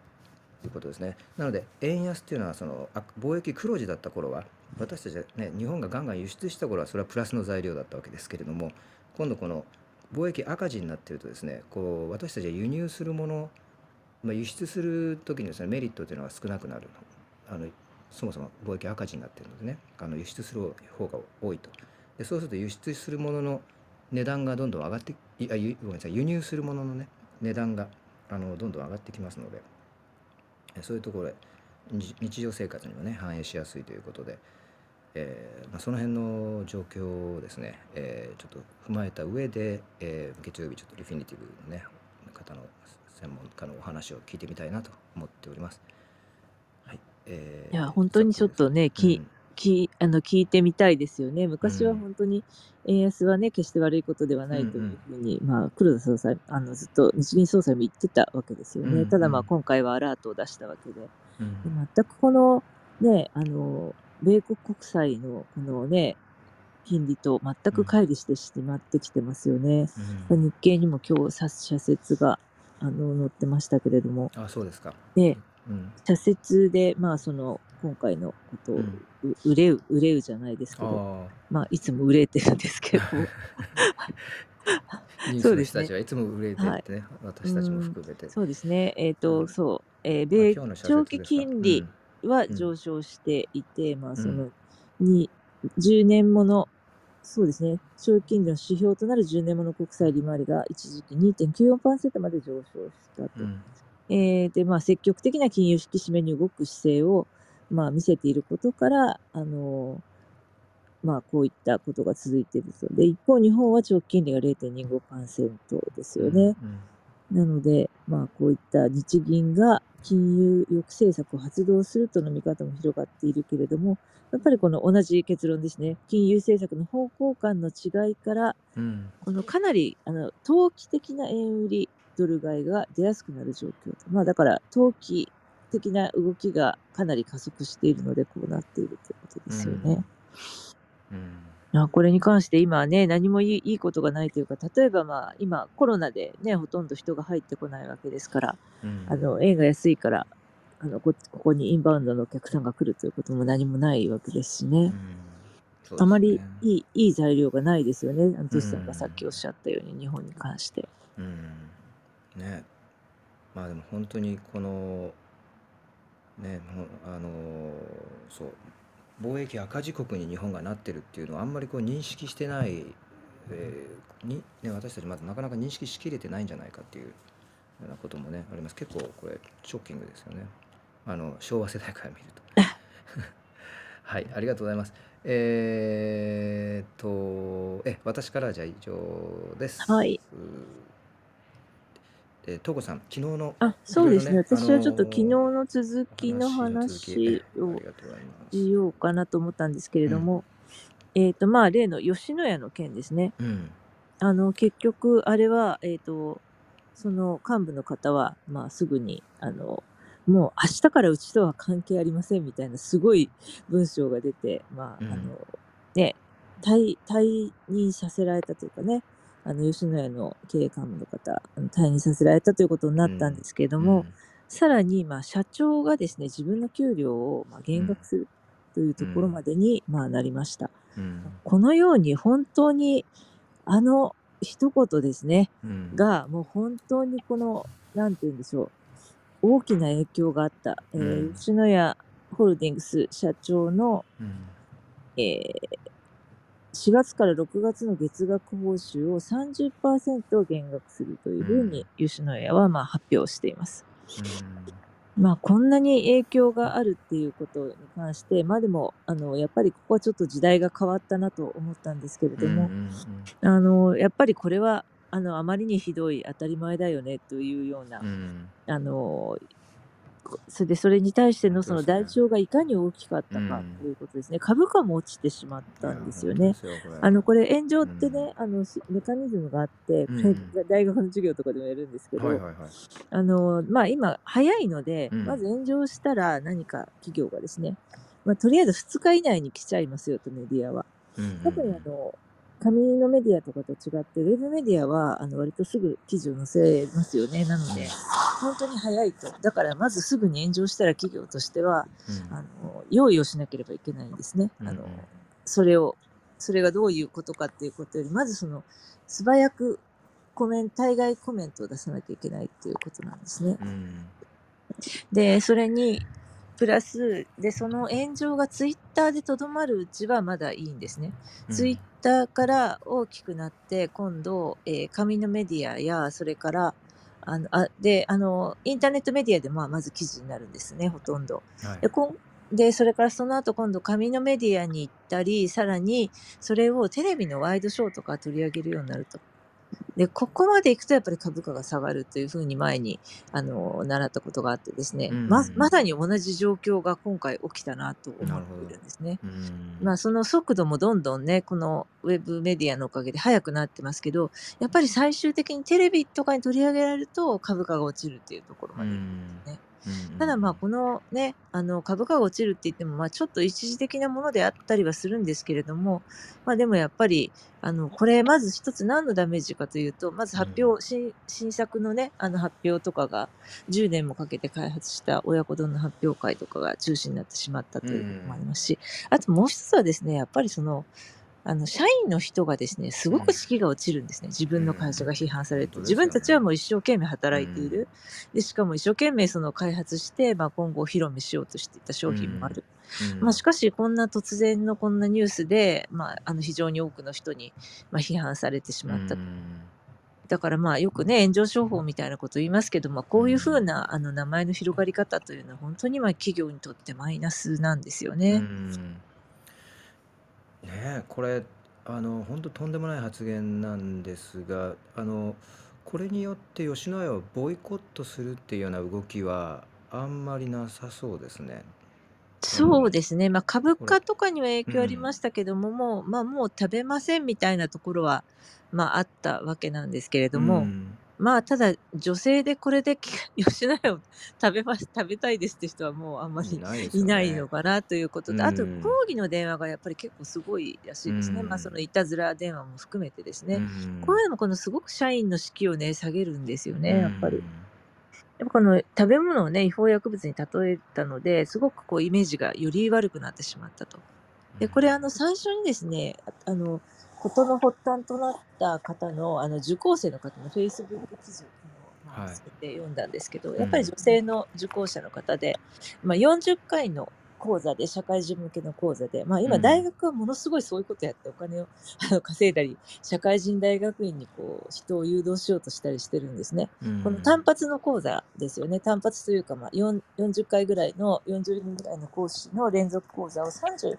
いうことですね。なので円安っていうのはその貿易黒字だった頃は私たちはね日本がガンガン輸出した頃はそれはプラスの材料だったわけですけれども今度この貿易赤字になっているとですねこう私たちは輸入するもの、まあ、輸出する時にですねメリットというのは少なくなるあのそもそも貿易赤字になってるのでねあの輸出する方が多いとでそうすると輸出するものの値段がどんどん上がっていあごめんなさい輸入するもののね値段があのどんどん上がってきますのでそういうところ日常生活にもね反映しやすいということで、えーまあ、その辺の状況をですね、えー、ちょっと踏まえた上で、えー、月曜日ちょっとリフィニティブのね方の専門家のお話を聞いてみたいなと思っております。はいえー、いや本当にちょっとね、ききあの聞いてみたいですよね。昔は本当に円安はね、決して悪いことではないというふうに、まあ、黒田総裁、あのずっと日銀総裁も言ってたわけですよね。ただ、まあ、今回はアラートを出したわけで、全くこの、ね、あの、米国国債のこのね、金利と全く乖離してしまってきてますよね。日経にも今日、社説があの載ってましたけれども。あ、そうですか。で、うん、社説で、まあ、その、今回のことを、うん、売れう、売れうじゃないですけど、まあ、いつも売れてるんですけど。そうですね。いつも売れてってね、はい、私たちも含めて。そうですね。えっ、ー、と、うん、そう、えー、米長期金利は上昇していて、まあ、その、に、10年もの、そうですね、長期金利の指標となる10年もの国債利回りが一時期2.94%まで上昇したと。うん、えー、で、まあ、積極的な金融引き締めに動く姿勢を、まあ、見せていることから、あのまあ、こういったことが続いていると。で、一方、日本は長期金利が0.25%ですよね。うんうん、なので、まあ、こういった日銀が金融抑制策を発動するとの見方も広がっているけれども、やっぱりこの同じ結論ですね。金融政策の方向感の違いから、うん、このかなりあの投機的な円売り、ドル買いが出やすくなる状況と。まあ、だから、投機的な動きがかなり加速しているので、こうなっているということですよね。うん、これに関して今はね、何もいいいいことがないというか、例えばまあ、今コロナでね、ほとんど人が入ってこないわけですから、うん、あの、円が安いから、あのこここにインバウンドのお客さんが来るということも何もないわけですしね。うんねあまりいいいい材料がないですよね、トシさんがさっきおっしゃったように、日本に関して。うんね。まあでも本当にこのねあのそう貿易赤字国に日本がなってるっていうのはあんまりこう認識してない、えー、にね、私たちまだなかなか認識しきれてないんじゃないかっていうようなこともねあります。結構これショッキングですよね。あの昭和世代から見ると。はい、ありがとうございます。えーっと、え、私からはじゃあ以上ではい。す。えー、とうこさん、昨日のあ、そうですね。あ私はちょっと昨日のの続きの話をしす。ようかなと思ったんですけれうん、ども、えっと、まあ、例の吉野家の件ですね。うん、あの、結局、あれは、えっと、その幹部の方は、まあ、すぐに、あの、もう明日からうちとは関係ありませんみたいなすごい文章が出て、まあ、あの、うん、ね、退、退任させられたというかね、あの、吉野家の経営幹部の方、退任させられたということになったんでうん、すけれども、うん、さらに、まあ、社長がですね、自分の給料を、まあ、うん、減額するというところうん、までに、まあ、なりました。うん、このように本当に、あの一言ですね、うん、が、もう本当にこの、なんて言うんでしょう、大きな影響があった、えー、うん、吉野家ホールディングス社長の、うん、えー、4月から6月の月額報酬を30%減額するというふうに吉野家はまあ発表しています。うん、まあこんなに影響があるっていうことに関して、まあでも、あの、やっぱりここはちょっと時代が変わったなと思ったんですけれども、ん、あの、やっぱりこれは、あの、あまりにひどい当たり前だよねというような、うん、あの、それで、それに対してのその。代償がいかに大きかっうたかとん、いうことですね。株価も落ちてしまったんですよね。あの、これ炎上うってね、ん、あの、しメカニズムがあって、うん、大学の授業とかでもやるんですけど。あの、まあ今、早いので、うん、まず炎上したら何か企業がですね、まあとりあえず2日以内に来ちゃいますよとメディアは。うん、う特にあん、の、紙のメディアとかと違って、ウェブメディアは、あの、割とすぐ記事を載せますよね。なので、本当に早いと。だから、まずすぐに炎上したら企業としては、うん、あの、用意をしなければいけないんですね。あの、ん、それを、それがどういうことかっていうことより、まずその、素早くコメント、対外コメントを出さなきゃいけないっていうことなんですね。うんで、それに、プラス、で、その炎上がツイッターでとどまるうちはまだいいんですね。ツイッターから大きくなって、今度、えー紙のメディアや、それから、あの、あ、で、あの、インターネットメディアで、まあ、まず記事になるんですね、ほとんど。はい。で、こんで、それからその後今度紙のメディアに行ったり、さらにそれをテレビのワイドショーとか取り上げるようになると。で、ここまで行くとやっぱり株価が下がるというふうに前に、あの、習ったことがあってですうね、ま、まん、さに同じ状況が今回起きたなと思っ。ているんですね。うん、まあ、その速度もどんどんね、このウェブメディアのおかげで速くなってますけど、やっぱり最終的にテレビとかに取り上げられると株価が落ちるっていうところうまでですね。うん、ただまあ、このね、あの、株価が落ちるって言っても、まあ、ちょっと一時的なものであったりはするんですけれども、まあ、でもやっぱり、あの、これ、まず一つ何のダメージかというと、まずうん、発表、新、新作のね、あの発表とかが、10年もかけて開発した親子丼の発表会とかが中止になってしまったうということもありん、ますし、あともう一つはですね、やっぱりその、あの、社員の人がですね、すごく士気が落ちるんですね。自う分の会社がん、批判されて。本当で自分たちは。もう一生懸命う働いていん、る。で、しかも一生懸命その開発して、まあ、今後お披露目しようとしていたう商品もあん、る。うん、まあ、しかし、こんな突然のこんなニュースで、まあ、あの、非常に多くの人に、まあ、批判されてしうまった。ん、だからまあ、よくね、炎上商法みたいなこと言いますけど、まあ、うこういうふうんん、な、あの、名前の広がり方というのは、本当にまあ、企業にとってマイナスなんですようね。ん。ねえ、これ、あの、本当とんでもない発言なんですが、あの、これによって吉野家をボイコットするっていうような動きはあんまりなさそうですね。そうですね。まあ、株これ、価とかには影う響ありまん、したけども、もう、まあ、もう食べませんみたいなところは、まあ、あったわけなんですけれうども、ん、まあ、ただ、女性でこれでき吉野家を食べます、食べたいですって人はもうあんまりいないのね。かなということうと、あと、抗ん、議の電話がやっぱり結構すごいらしういですね。まあ、そのん、いたずら電話も含めてですうね。こういん、うのもこのすごく社員の士気をね、下げるんですようね、やっぱり。ん、やっぱこの食べ物をね、違法薬物に例えたので、すごくこうイメージがより悪くなってしまったと。で、これあの最初にですね、ああの、事の発端となった方の、あの、受講生の方の Facebook 記事を昨日、まあ、はい。見つけて読んだんですけど、うん、やっぱり女性の受講者の方で、まあ、40回の講座で、社会人向けの講座で、まあ、今、うん大学はものすごいそういうことやって、お金を あの稼いだり、社会人大学院にこう人を誘導しようとしたりしてるんですね。この単発の講座ですよね。単発というか、まあ、4 40回ぐらいの、40人ぐらいの講師の連続講座を38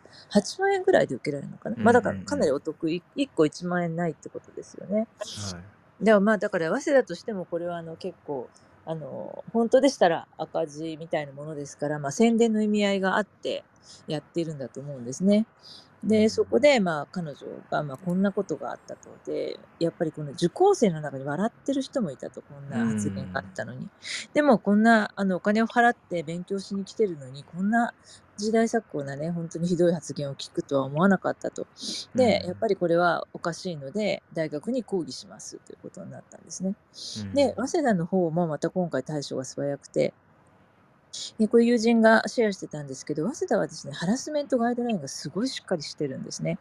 万円ぐらいで受けられるのかな。まあ、だからかなりお得、い1個1万円ないってことですよね。はいでもまあだから早稲田としてもこれはあの結構あの本当でしたら赤字みたいなものですから、まあ、宣伝の意味合いがあってやっているんだと思うんですね。でそこでまあ彼女がまあこんなことがあったと。でやっぱりこの受講生の中に笑ってる人もいたと。こんな発言があったのに、でもこんなあのお金を払って勉強しに来てるのにこんな時代錯誤なね本当にひどい発言を聞くとは思わなかったとで、うんやっぱりこれはおかしいので大学に抗議しますということになったんですね。で、早稲田の方もまた今回対処が素早くて、でこれ友人がシェアしてたんですけど、早稲田はですね、ハラスメントガイドラインがすごいしっかりしてるんですね。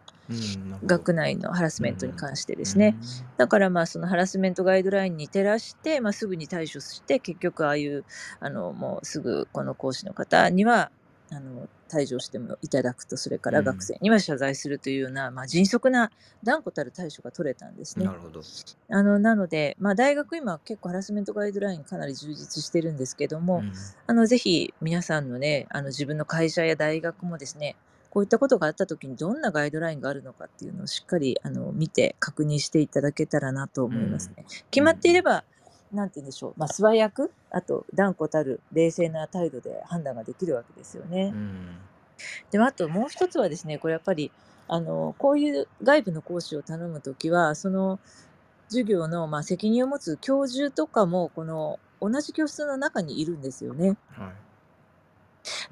学内のハラスメントに関してですね。だからまあそのハラスメントガイドラインに照らして、まあ、すぐに対処して、結局ああいう、あの、もうすぐこの講師の方には、あの退場してもいただくと、それから学生には謝罪するというような、まあ、迅速な断固たる対処が取れたんですねな。るほど。あのなので、まあ、大学今結構ハラスメントガイドラインかなり充実してるんですけども、うんあのぜひ皆さんのねあの自分の会社や大学もですねこういったことがあった時にどんなガイドラインがあるのかっていうのをしっかりあの見て確認していただけたらなと思いますね。決まっていれば、なんて言うんでしょう、まあ、素早くあと断固たる冷静な態度で判断ができるわけですよね。うんでもあともう一つはですね、これやっぱり、あの、こういう外部の講師を頼むときは、その授業の、まあ、責任を持つ教授とかも、この同じ教室の中にいるんですよね。はい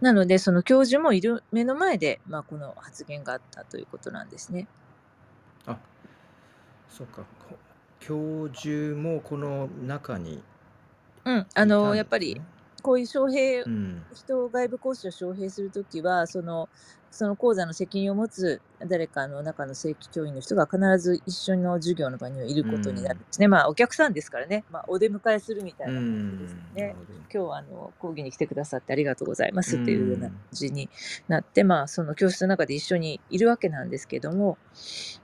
なので、その教授もいる目の前で、まあ、この発言があったということなんですね。あそうかこ教授もこの中にうん、あいたんの、やっぱり、ねこういう招聘うん。人を外部講師を招聘するときは、その、その講座の責任を持つ誰かの中の正規教員の人が必ず一緒の授業の場にはいることになるんですね。まあ、お客さんですからね、まあ、お出迎えするみたいうな感んじですね。ほど今日はあの講義に来てくださってありがとうございますっていうような感じになって、まあ、その教室の中で一緒にいるわけなんですけども、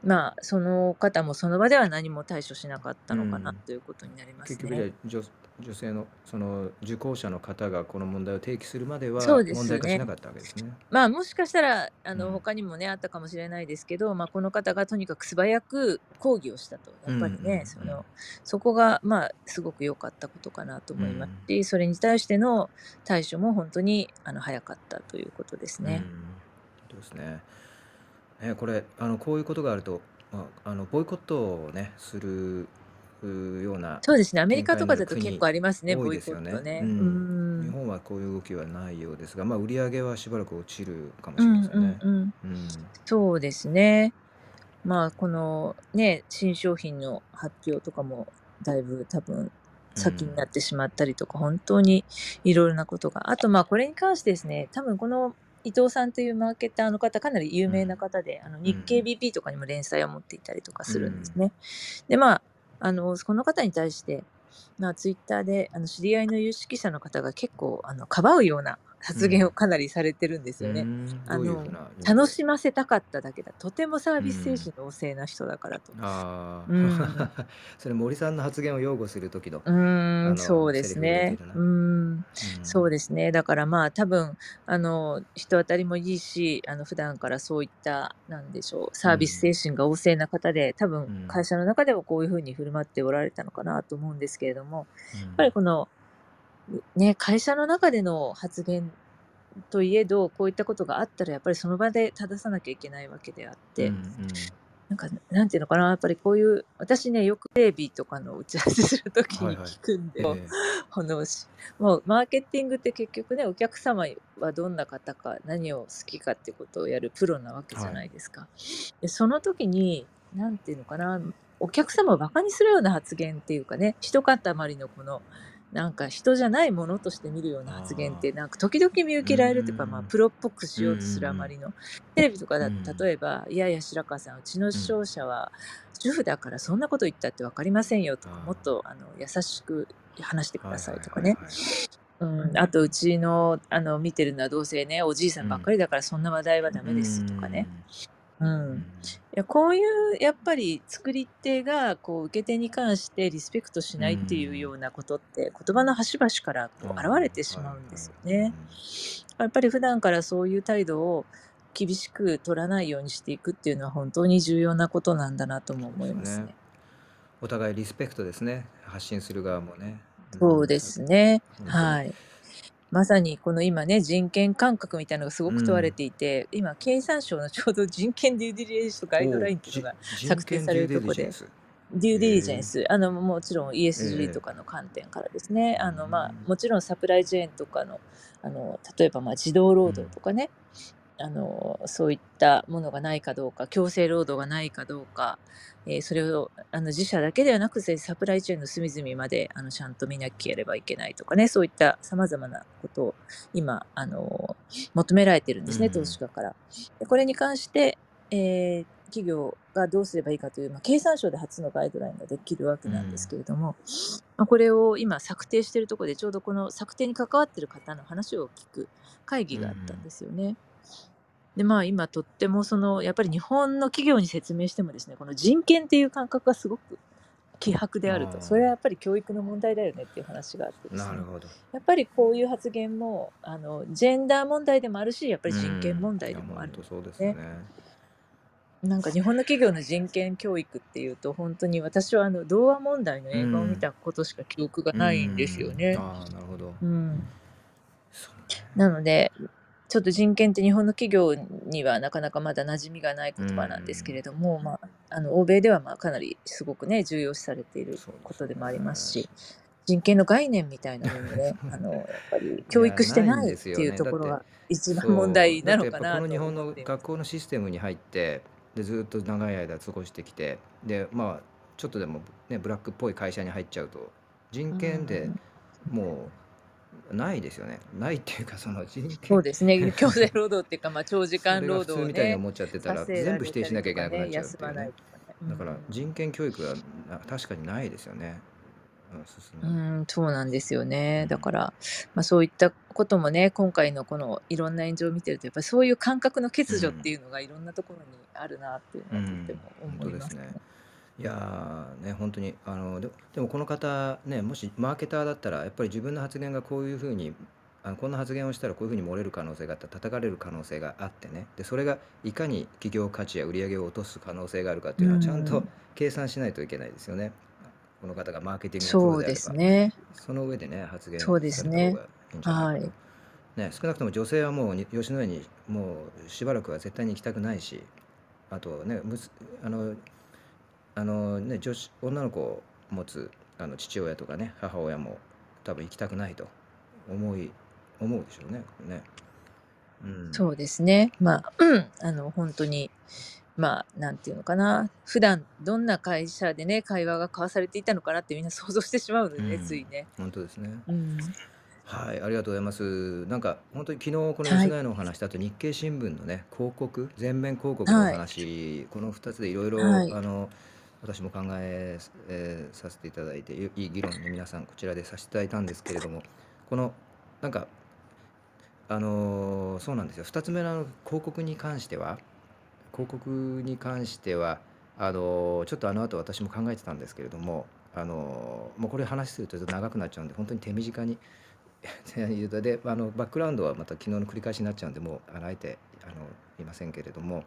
まあ、その方もその場では何も対処しなかったのかなうんということになります結局じゃね。あ女女性のその受講者の方がこの問題を提起するまでは問題化しなかったわけですね。まあもしかしたらあうん。の他にもね、あったかもしれないですけど、まあ、この方がとにかく素早く抗議をしたと。やっぱりね、そのそこがまあすごく良かったことかなと思います。し、それに対しての対処も本当にあの早かったということですね。うですね。ねこれあのこういうことがあると、まあ、あのボイコットをねするうようなそうですね、アメリカとかだと結構ありますね、多ボイいですよねコットね。ううんん日本はこういう動きはないようですが、まあ、売り上げはしばらく落ちるかもしれうんませんね。うんうんうんそうですね。まあ、このね、新商品の発表とかも、だいぶ多分、先になってしまったりとか、本当にいろいろなことが。あと、まあ、これに関してですね、多分この伊藤さんというマーケターの方、かなり有名な方で、あの日経 BP とかにも連載を持っていたりとかするんですね。で、まあ、あの、この方に対して、まあ、ツイッターで、あの、知り合いの有識者の方が結構、あの、かばうような発言をかなりされてるんですよね。うん。あの楽しませたかっただけだ。とてもサービス精神旺盛な人だからと。ああ、うん。それ森さんの発言を擁護する時の、うーん、そうですね。うん、そうでですね。だからまあ多分、あの、人当たりもいいし、あの、普段からそういった、なんでしょう、サービス精神が旺盛な方で、多分うん。会社の中でもこういうふうに振る舞っておられたのかなと思うんですけれども、ややっぱりこの、ね、会社の中での発言といえど、こういったことがあったら、やっぱりその場で正さなきゃいけないわけであって、なんか、なんていうのかな、やっぱりこういう、私ね、よくテレビとかの打ち合わせするときにはいはい。聞くんで、ええ。あのしもうマーケティングって結局ね、お客様はどんな方か、何を好きかってことをやるプロなわけじゃないですか。でその時に、なんていうのかな、お客様をバカにするような発言っていうかね、一塊のこの、なんか人じゃないものとして見るような発言って、なんか時々見受けられるというか、うん。まあ、プロっぽくしようとするあまりの、テレビとかだうん。と例えば、いやいや、白川さん、うちの商社は主婦だからそんなこと言ったって分かりませんよとかもっとあの優しく話してくださいとかね。うん、あとうちのあの見てるのはどうせね、おじいさんばっかりだからそんな話題はダメですとかね。うん。いや、こういうやっぱり作り手がこう受け手に関してリスペクトしないっていうようなことって、言葉の端々からこう現れてしまうんですよね。やっぱり普段からそういう態度を厳しく取らないようにしていくっていうのは本当に重要なことなんだなとも思いますね。お互いリスペクトですね。発信する側もね。そうですね。はい。まさにこの今ね、人権感覚みたいなのがすごく問われていて、今、経産省のちょうど人権デューディリジェンスガイドラインっていうのが策定されるところで、デューディリジェンス、あのもちろん ESG とかの観点からですね、あのまあ、もちろんサプライチェーンとかのあの例えばまあ児童労働とかね、あのそういったものがないかどうか強制労働がないかどうか、えー、それをあの自社だけではなくてサプライチェーンの隅々まであのちゃんと見なければいけないとかねそういったさまざまなことを今あの求められてるんですね、投資家から。でこれに関して、えー、企業がどうすればいいかという、まあ、経産省で初のガイドラインができるわけなんですけれども、まあ、これを今策定しているところでちょうどこの策定に関わっている方の話を聞く会議があったんですよね。で、まあ、今とってもその、やっぱり日本の企業に説明してもですね、この人権っていう感覚がすごく希薄であると。それはやっぱり教育の問題だよねっていう話があってですね。なるほど。やっぱりこういう発言も、あの、ジェンダー問題でもあるし、やっぱり人権問題でもある、ね、そうですね。なんか日本の企業の人権教育っていうと本当に私はあの童話問題の映画を見たことしか記憶がないんですよね。ああなるほど。うん、なのでちょっと人権って日本の企業にはなかなかまだ馴染みがない言葉なんですけれども、まあ、あの欧米ではまあかなりすごくね重要視されていることでもありますし、人権の概念みたいなものね あのやっぱり教育してないっていうところが一番問題なのかなと日本の学校のシステムに入ってでずっと長い間過ごしてきてでまあちょっとでも、ね、ブラックっぽい会社に入っちゃうと人権でもうないですよね。ないっていうか、その人権そうですね。強制労働っていうか、まあ、長時間労働みたいに思っちゃってたら、全部否定しなきゃいけなくなっちゃうっていうね。だから人権教育は確かにないですよね。うん、そうなんですよね。だから、まあ、そういったこともね、今回のこのいろんな炎上を見てると、やっぱりそういう感覚の欠如っていうのがいろんなところにあるなっていうのはとっても思いますね。いやーね、本当にあのででもこの方ね、もしマーケターだったらやっぱり自分の発言がこういうふうにあのこんな発言をしたらこういうふうに漏れる可能性があったら叩かれる可能性があってねでそれがいかに企業価値や売り上げを落とす可能性があるかっていうのはちゃんと計算しないといけないですよね。この方がマーケティングのプロであれすばね。その上でね発言そうですね。がいいんじゃないかと。ね、少なくとも女性はもうに吉野家にもうしばらくは絶対に行きたくないしあとねむすあのあのね女子女の子を持つあの父親とかね母親も多分行きたくないと思い思うでしょうね。ねうん、そうですね。まあ、うん、あの本当にまあなんていうのかな普段どんな会社でね会話が交わされていたのかなってみんな想像してしまうのでね、うん、ついね。本当ですね。うん、はい、ありがとうございます。なんか本当に昨日この吉野家のお話した後、日経新聞のね広告全面広告のおはい、話、この2つでいろいろはい、あの私も考ええーさせていただいていい議論に皆さんこちらでさせていただいたんですけれどもこのなんかあのーそうなんですよ。2つ目の広告に関しては広告に関してはあのーちょっとあの後私も考えてたんですけれどもあのもうこれ話するとちょっと長くなっちゃうんで本当に手短にであのバックグラウンドはまた昨日の繰り返しになっちゃうんでもうあのあえてあの言いませんけれども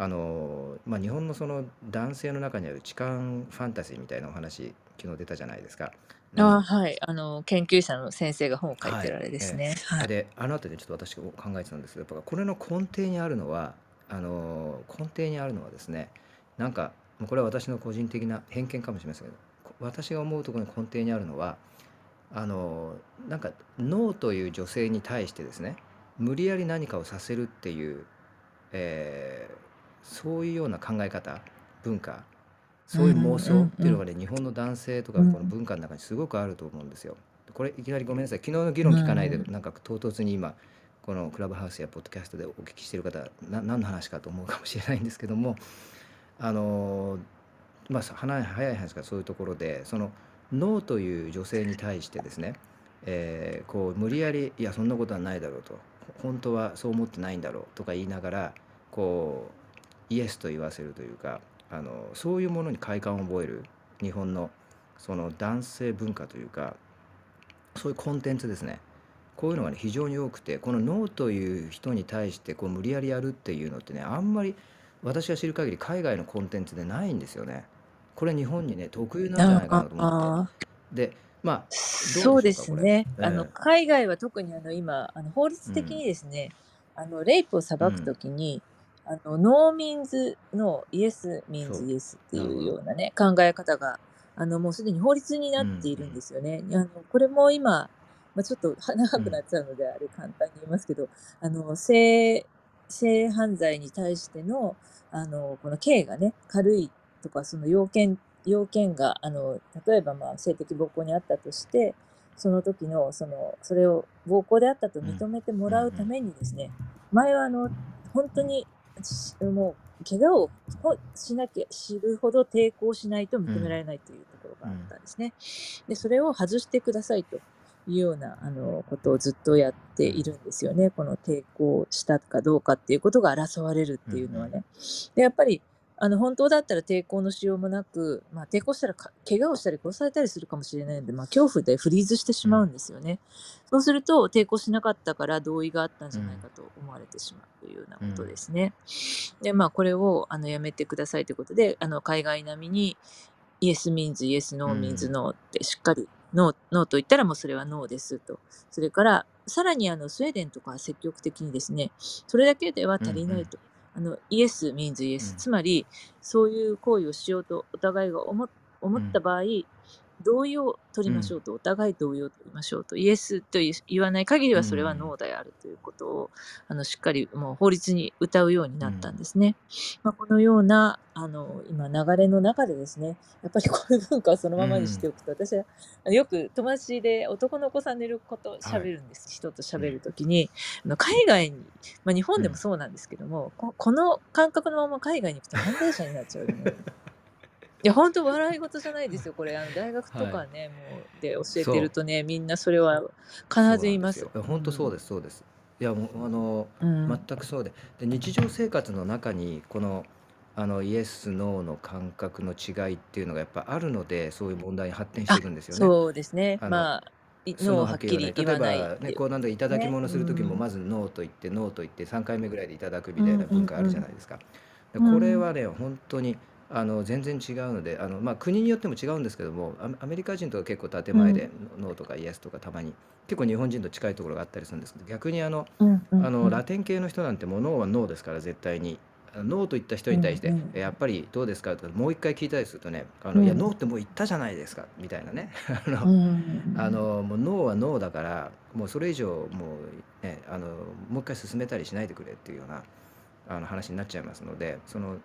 あの、まあ、日本のその男性の中にある痴漢ファンタジーみたいなお話昨日出たじゃないですか。うん、あはいあの研究者の先生が本を書いてられですね。はい、であの後でちょっと私考えてたんですけどやっぱこれの根底にあるのはあの根底にあるのはですねなんかこれは私の個人的な偏見かもしれませんけど私が思うところに根底にあるのはあのなんかノーという女性に対してですね無理やり何かをさせるっていう、えーそういうような考え方文化そういう妄想っていうのがね、日本の男性とかこの文化の中にすごくあると思うんですよ。これいきなりごめんなさい。昨日の議論聞かないで、なんか唐突に今このクラブハウスやポッドキャストでお聞きしてる方な何の話かと思うかもしれないんですけどもあのまあ早い話からそういうところでそのノーという女性に対してですねえーこう無理やり「いやそんなことはないだろう」と「本当はそう思ってないんだろう」とか言いながらこうイエスと言わせるというかあのそういうものに快感を覚える日本のその男性文化というかそういうコンテンツですねこういうのがね非常に多くてこのノーという人に対してこう無理やりやるっていうのってねあんまり私が知る限り海外のコンテンツでないんですよね。これ日本にね特有なんじゃあないかなと思って。あでまあそうで。すね。あのえ海外は特にあの今あの法律的にですね、あのレイプを裁くとうんきに、あの No means no, Yes means yes っていう。ようなね考え方があのもうすでに法律にうなっているんんですよね。あのこれも今、まあ、ちょっとは長うんくなっちゃうのであれ簡単に言いますけど、あの性性犯罪に対してのあのこの刑がね軽いとかその要件要件があの例えばまあ性的暴行にあったとしてその時のそのそれを暴行であったとうん認めてうんうんもらうためにですね前はあの本当にしもう怪我をほしなきゃ知るほど抵抗しないとう認めらんれないというところがあっうんたんですね。でそれを外してくださいというようなあのことをずっとやっているんですよね。この抵抗したかどうかっていうことが争われるうっていうのはんね。でやっぱりあの本当だったら抵抗のしようもなく、まあ、抵抗したらか怪我をしたり殺されたりするかもしれないので、まあ、恐怖でフリーズしてしうんまうんですよね。そうすると抵抗しなかったから同意があったんうじゃないかんと思われてしまうというようなことうんですね。でまあこれをあのやめてくださいということであの海外並みにYes means, yes, no means no ってしっかりノーノーと言ったらもうそれはノーですと。それからさらにあのスウェーデンとかは積極的にですね、それだけではうんうん足りないと。あの Yes means yes。うんつまりそういう行為をしようとお互いが思った場合、同意を取りましょうと、お互い同意を取りましょうと、イエスと言わない限りはそれはノーであるということを、あのしっかりもう法律に謳うようになったんですね。まあ、このようなあの今流れの中でですね、やっぱりこういう文化をそのままにしておくと、私はよく友達で男の子さん寝ること喋るんです、人と喋るときに、あの海外に、まあ、日本でもそうなんですけども、ここの感覚のまま海外に行くと犯罪者になっちゃうよね。いや本当笑い事じゃないですよこれ。あの大学とかね、もうで教えてるとねみんなそれは必ず言います。よ。本当そうですそうです。いやもうあのうん。全くそうで。で日常生活の中にこのあのイエス・ノーの感覚の違いっていうのがやっぱあるのでそういう問題に発展しているんですよね。そうですね。まあノーはっきり言わない。例えばねこうなんだいただき物する時もねまずノーと言ってノーと言って3回目ぐらいでいただくみたいな文化あるじゃないですか。でうん。これはね本当にあの全然違うのであの、まあ、国によっても違うんですけどもアメリカ人とか結構建前でノーとかイエスとかたまに結構日本人と近いところがあったりするんですけど逆にあのあのラテン系の人なんてもうノーはノーですから絶対に。ノーと言った人に対して、やっぱりどうですか？とかもう一回聞いたりするとね。あの、うん。いやノーってもう言ったじゃないですかみたいなね。あのもうノーはノーだからもうそれ以上もうねあのもう一回進めたりしないでくれっていうようなあの話になっちゃいますのでその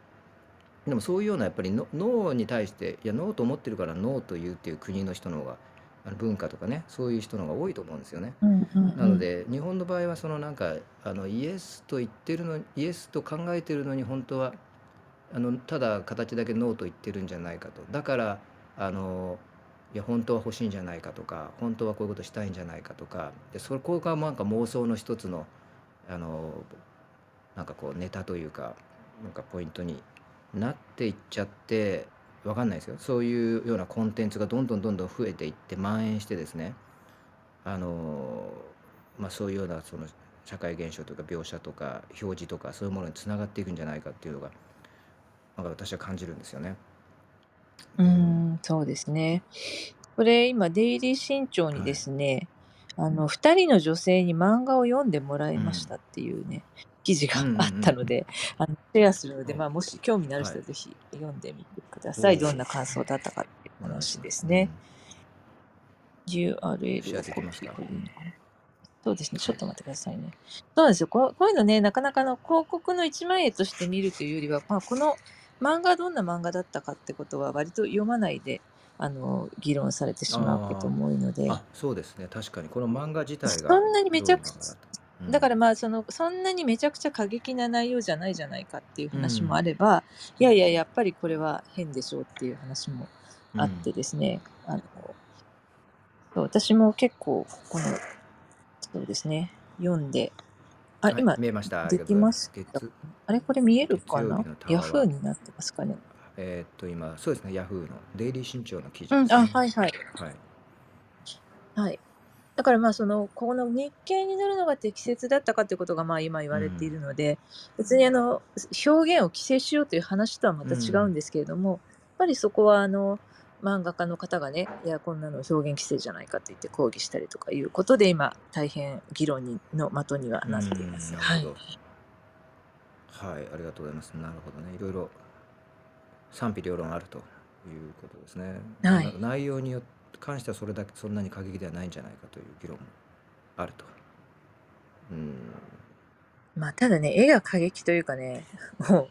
でもそういうようなやっぱりノノーに対していやノーと思ってるからノーと言うっていう国の人の方があの文化とかねそういう人の方が多いと思うんですよね。うんうんなので日本の場合はそのなんかあのイエスと言ってるのイエスと考えてるのに本当はあのただ形だけノーと言ってるんじゃないかとだからあのいや本当は欲しいんじゃないかとか本当はこういうことしたいんじゃないかとかでそれこがなんか妄想の一つのあのなんかこうネタというかなんかポイントになっていっちゃってわかんないですよ。そういうようなコンテンツがどんどんどんどん増えていって蔓延してですね。あのまあ、そういうようなその社会現象とか描写とか表示とかそういうものにつながっていくんじゃないかっていうのがなんか私は感じるんですよね。うんそうですね。これ今デイリー新潮にですね、あの2人の女性に漫画を読んでもらいましたっていうね、記事がうんうんうん。あったので、あのシェアするので、はい。まあ、もし興味のある人ははいぜひ読んでみてください。おーどんな感想だったかっていう話ですね。URL シェアできますか？コピーそうですね。ちょっと待ってくださいね。そうなんですよ。こうこういうのね、なかなかの広告の一枚絵として見るというよりは、まあ、この漫画どんな漫画だったかってことは割と読まないで、あの、議論されてしまうことも多いので、あそうですね。確かに。この漫画自体がそんなにめちゃくちゃだからうんまあそのそんなにめちゃくちゃ過激な内容じゃないじゃないかっていう話もあれば、いやいややっぱりこれは変でしょうっていう話もあってですね、あのそう私も結構、この、そうですね、読んで、あ、はい、今、見えました。あできます？あれ、これ見える月かなヤフーになってますかね。えーっと、今、そうですね、ヤフーのデイリー新潮の記事うん、あ。はいはい。はい。はい。だからまあその、ここの日経に乗るのが適切だったかということがまあ今言うわれていん。るので、別にあの、表現を規制しようという話とはまうた違うんん。ですけれども、やっぱりそこはあの、漫画家の方がね、いや、こんなの表現規制じゃないかって言って抗議したりとかいうことで、今、大変議論にの的にはうなっていまん、す。はい。はい、ありがとうございます。なるほどね。いろいろ賛否両論あるということですね。まあ、は。ない内容によって関してはそれだけそんなに過激ではないんじゃないかという議論もあると。うん。まあ、ただね、絵が過激というかね、もう、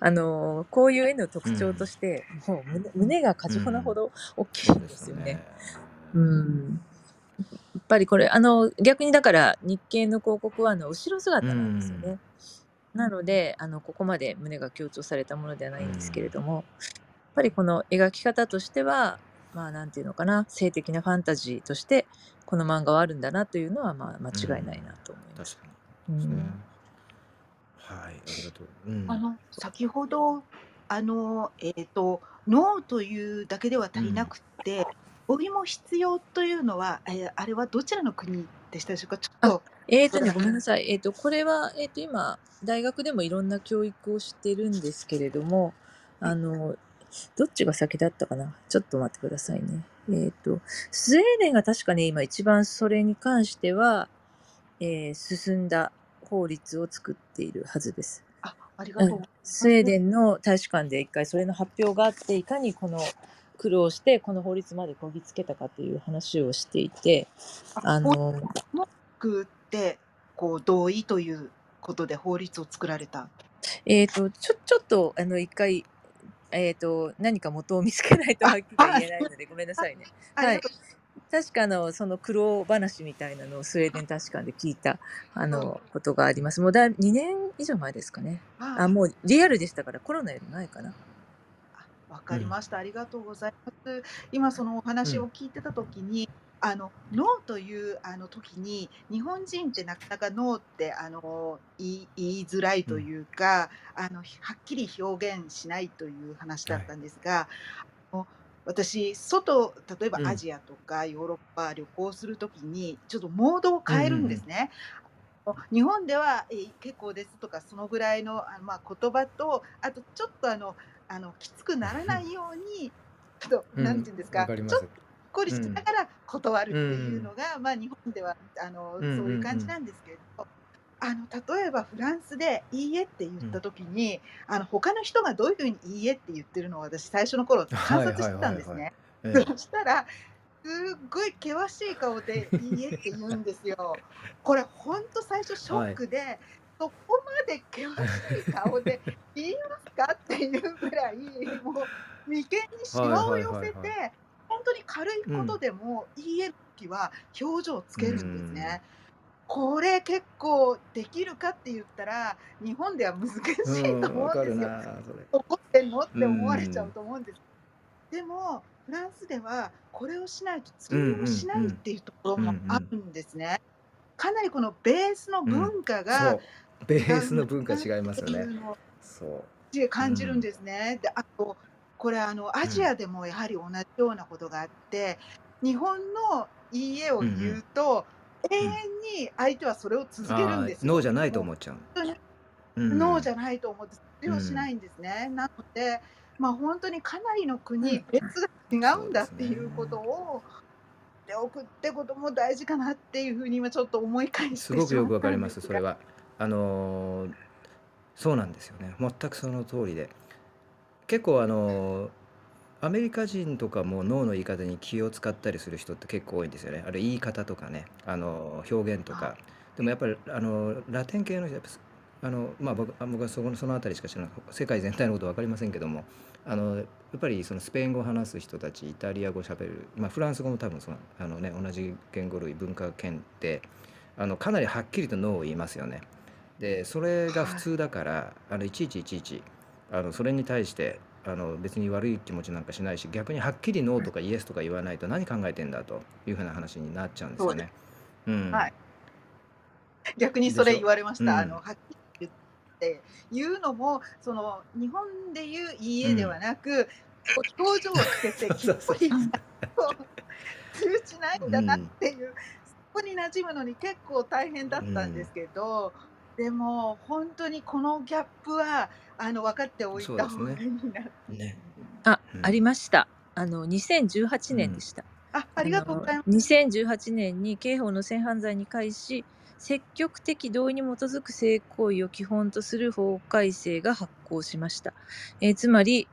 あのーこういう絵のう特徴とん。して、もう胸胸が過う剰なほん。ど大きいんでですすよよね。ね。うん。やっぱりこれ、あの、逆にだから日経の広告はあの後ろう姿なんですよん。ね。なので、あの、ここまで胸が強調されたものではなういんですけれん。ども、やっぱりこの描き方としては、まあ、なんていうのかな、性的なファンタジーとして、この漫画はあるんだなというのは、まあ、間う違いないん。なと思います。はい、ありがとう。うん。あの、先ほど、あの、えっと、脳というだけではう。足りなんくって、語彙も必要というのは、え、あれはどちらの国でしたでしょうか？ちょっあ、と、えーとね、ごめんなさい。えーと、これは、えーと、今、大学でもいろんな教育をしてるんですけれども、はい。あの、どっちが先だったかな？ちょっと待ってくださいね。えーと、スウェーデンが確かね、今一番それに関しては、えー進んだ法律を作っているはずです。あ、ありうん。がとうございスウェー。デンの大使館で一回それの発表があって、いかにこの苦労してこの法律までこぎつけたかという話をしていて、あ、の、もくって、こう同意ということで法律を作られた？えーと、ちょちょっとあの一回、えーと、何か元を見つけないと、はっきり、言えないのでごめんなさいね。はい。確かの、その苦労話みたいなのをスウェーデン大使館で聞いた、あ。の、ことがあります。もうだい2年以上前ですかね。あ、もうリアルでしたから、コロナより前かな。あ、わ。かりました。ありがとうございます。今そのお話を。聞いてた時に、あの、ノーというあの時に、日本人ってなかなかノーってあの、言い言いづらいうとん。いうか、あの、はっきり表現しないという話だはい。ったんですが、あの、私、外、例えばうん。アジアとかヨーロッパ旅行する時に、ちょっとモードをうん変えるうんんですね。お日本では、え、結構ですとか、そのぐらいの、あ、ま、言葉と、あとちょっとあのあの、きつくならないように、ちょっとうん、何て言うんですか、わかりまちょっす。こりしうん。ながら断るうっていうのん。が、ま、日本ではあの、うんそういううんうん。感じなんですけれど、あの、例えばフランスでいいえって言ったうん。時に、あの、他の人がどういう風にいいえって言ってるのを私最初の頃観はい察してはいはいはい。たんですね。ええ。そしたら、すっごい険しい顔でいいえって言うんですよ。これほんと最初ショはい。ックで、そこまで険しい顔で言いますかっていうぐらい、もう眉間にシはいワをはいはいはい。寄せて、ほんとに軽いうことん。でもいいえの時は表情をつうけるんですん。ね。これ結構できるかって言ったら、日本では難しうん、いと思うんですよ。怒ってんのっうて思われちゃうんと思うんです。でも、フランスではこれをしないとう通用んうんうん。しないっていうところうんうもあん。るんですね。かなりこのベースのうん。文化そがう。ベ違ースの文化違いますてよね。そう。感じるんん。ですね。で、あと、これあの、アうん。ジアでもやはり同じようなことがあって、日本のいいえを。言うんと、永遠うん。に相手はそれを続けるんああ、ですよ。ノーじゃないと思っちゃう。ノーじゃないと思って通うん。用しないんですね。なので、ま、ほんとにかなりの国、うん。別が違そううんだっていうことね。をておくってことも大事かなっていう風に今ちょっと思い返しすごくよくわかります。それは。あの、そうなんですよね。全くその通りで。結構あの、アメリカ人とかもノーの言い方に気を使ったりする人って結構多いんですよね。あれ言い方とかね、あの、表現とあ、か。でもやっぱりあの、ラテン系の人やっぱすあの、ま、僕あ、僕はそこのそのあたりしか知らない世界全体のこと分かりませんけども、あの、やっぱりそのスペイン語を話す人たち、イタリア語喋る、ま、フランス語も多分その、あのね、同じ言語類、文化圏で、あの、かなりはっきりとノーを言いますよね。で、それが普はい。通だから、あの、いちいちいちいち、あの、それに対して、あの別に悪い気持ちなんかしないし逆にはっきりノーとかイエスとか言わないと何考えてんだというふうな話になっちゃうんですよね。うん、はい。逆にそれ言われました。でしょ？あのはっきり言って。言うのもその日本で言ういいえではなく、こう表情をつけてきっ そうそうぱり通じないんだなっていう、そこに馴染むのに結構大変だったんですけど、でも本当にこのギャップはあの分かっておいた方がいいな。ねあ、うんありました。あの、2018年でした。あありがとうございます。あの2018年に刑法の性犯罪に関し、積極的同意に基づく性行為を基本とする法改正が発効しました。えーつまり、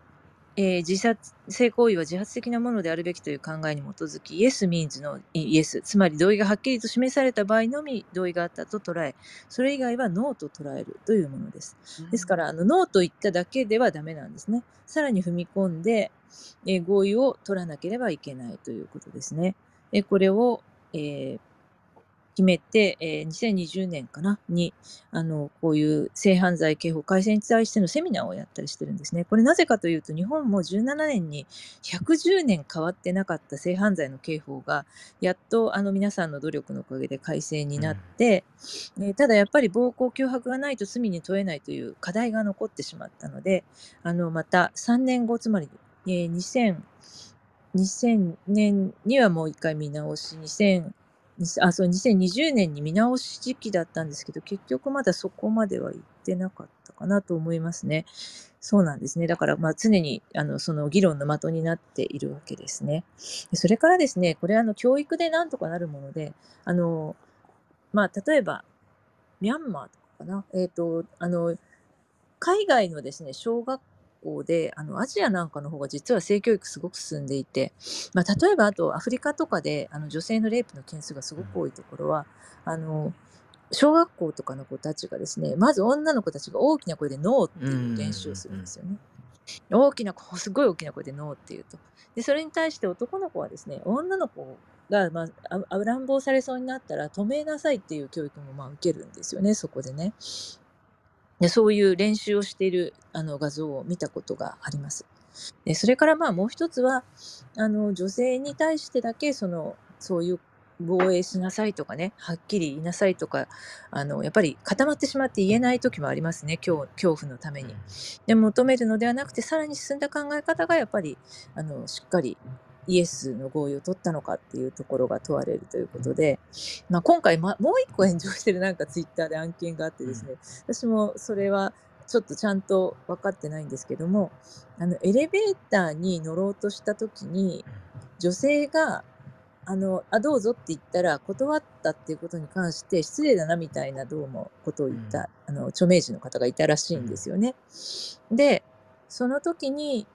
えー自殺、性行為は自発的なものであるべきという考えに基づき、イエス means のイエス、つまり同意がはっきりと示された場合のみ同意があったと捉え、それ以外はノーと捉えるというものです。ですから、あの、ノーと言っただけではダメなんですね。さらに踏み込んで、えー合意を取らなければいけないということですね。えーこれを、えー決めて、えー2020年かな？に、あの、こういう性犯罪刑法改正に対してのセミナーをやったりしてるんですね。これなぜかというと、日本も17年に110年変わってなかった性犯罪の刑法が、やっとあの皆さんの努力のおかげで改正になって、えーただやっぱり暴行脅迫がないと罪に問えないという課題が残ってしまったので、あのまた3年後、つまり、えー2000 2000年にはもう一回見直し、2000あそう2020年に見直し時期だったんですけど、結局まだそこまでは行ってなかったかなと思いますね。そうなんですね。だから、まあ、常にあのその議論の的になっているわけですね。それからですね、これあの教育でなんとかなるもので、あのまあ、例えば、ミャンマーとかかな、えっ、と、あの、海外のですね、小学校で、あの、アジアなんかの方が実は性教育すごく進んでいて、まあ、例えばあとアフリカとかで、あの、女性のレイプの件数がすごく多いところは、あの、小学校とかの子たちがですね、まず女の子たちが大きな声でノーっていう練習をするんですよね。大きな子、すごい大きな声でノーって言うと。で、それに対して男の子はですね、女の子が、ま、あ乱暴されそうになったら止めなさいっていう教育もまあ受けるんですよね、そこでね。でそういう練習をしているあの画像を見たことがあります。でそれからまあもう一つは、あの女性に対してだけそのそういう防衛しなさいとかね、はっきり言いなさいとか、あのやっぱり固まってしまって言えない時もありますね、恐恐怖のために。で求めるのではなくて、さらに進んだ考え方がやっぱりあのしっかりイエスの合意を取ったのかっていうところが問われるということで、まあ、今回、ま、もう一個炎上してるなんかツイッターで案件があってですね、私もそれはちょっとちゃんと分かってないんですけども、あのエレベーターに乗ろうとした時に、女性があのあどうぞって言ったら断ったっていうことに関して失礼だなみたいなどうもことを言った、あの著名人の方がいたらしいんですよね。でその時に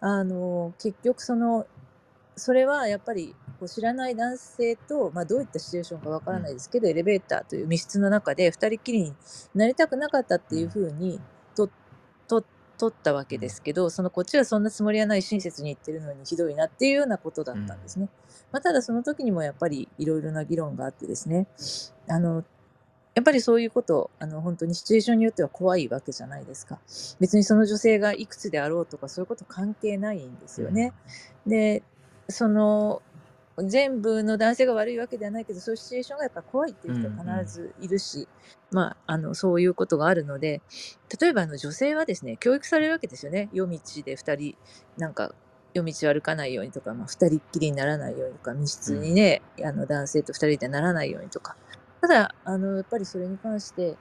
あの結局そのそれはやっぱりこう知らない男性と、まあ、どういったシチュエーションかわからないですけど、エレベーターという密室の中で2人きりになりたくなかったっていうふうにとと取ったわけですけどそのこっちはそんなつもりはない親切に言ってるのにひどいなっていうようなことだったんですね。まあ、ただその時にもやっぱりいろいろな議論があってですね。あのやっぱりそういうことあの本当にシチュエーションによっては怖いわけじゃないですか。別にその女性がいくつであろうとかそういうこと関係ないんですよね。でその全部の男性が悪いわけではないけどそういうシチュエーションがやっぱ怖いっていう人は必ずいるし、まあ、あのそういうことがあるので例えばあの女性はですね教育されるわけですよね。夜道で2人なんか夜道を歩かないようにとか、まあ、2人っきりにならないようにとか密室にね、あの男性と2人でならないようにとか。ただあのやっぱりそれに関して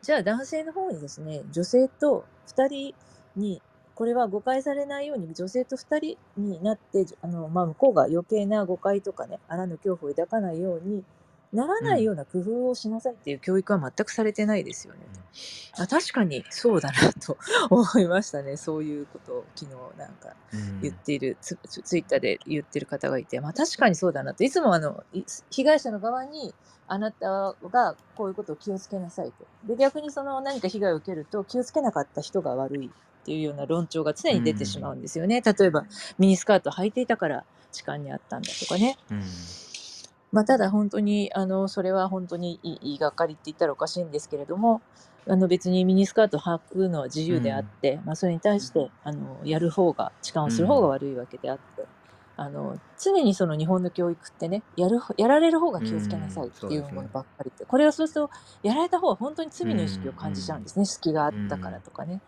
じゃあ男性の方にですね女性と2人にこれは誤解されないように女性と2人になってあの、まあ、向こうが余計な誤解とかねあらぬ恐怖を抱かないようにならないような工夫をしなさいっていう教育は全くされてないですよね。あ確かにそうだなと思いましたね。そういうことを昨日なんか言っているツツツイッターで言ってる方がいて、まあ、確かにそうだなと。いつもあのい被害者の側にあなたがこういうことを気をつけなさいと。で逆にその何か被害を受けると気をつけなかった人が悪いっていうような論調が常に出てしまうん。ですよね、例えばミニスカート履いていたから痴漢にあったんだとかね。まあ、ただ本当に、あの、それは本当にい言いがかりって言ったらおかしいんですけれども、あの、別にミニスカート履くのは自由であっん。て、まあ、それに対して、あの、やる方が痴漢をする方が悪いわけであって、あの、常にその日本の教育ってね、やるやられる方が気をつけなさいっていうものばっかりで、これをそうすると、やられた方は本当に罪の意識を感じちゃうんですね。隙があったからとかね。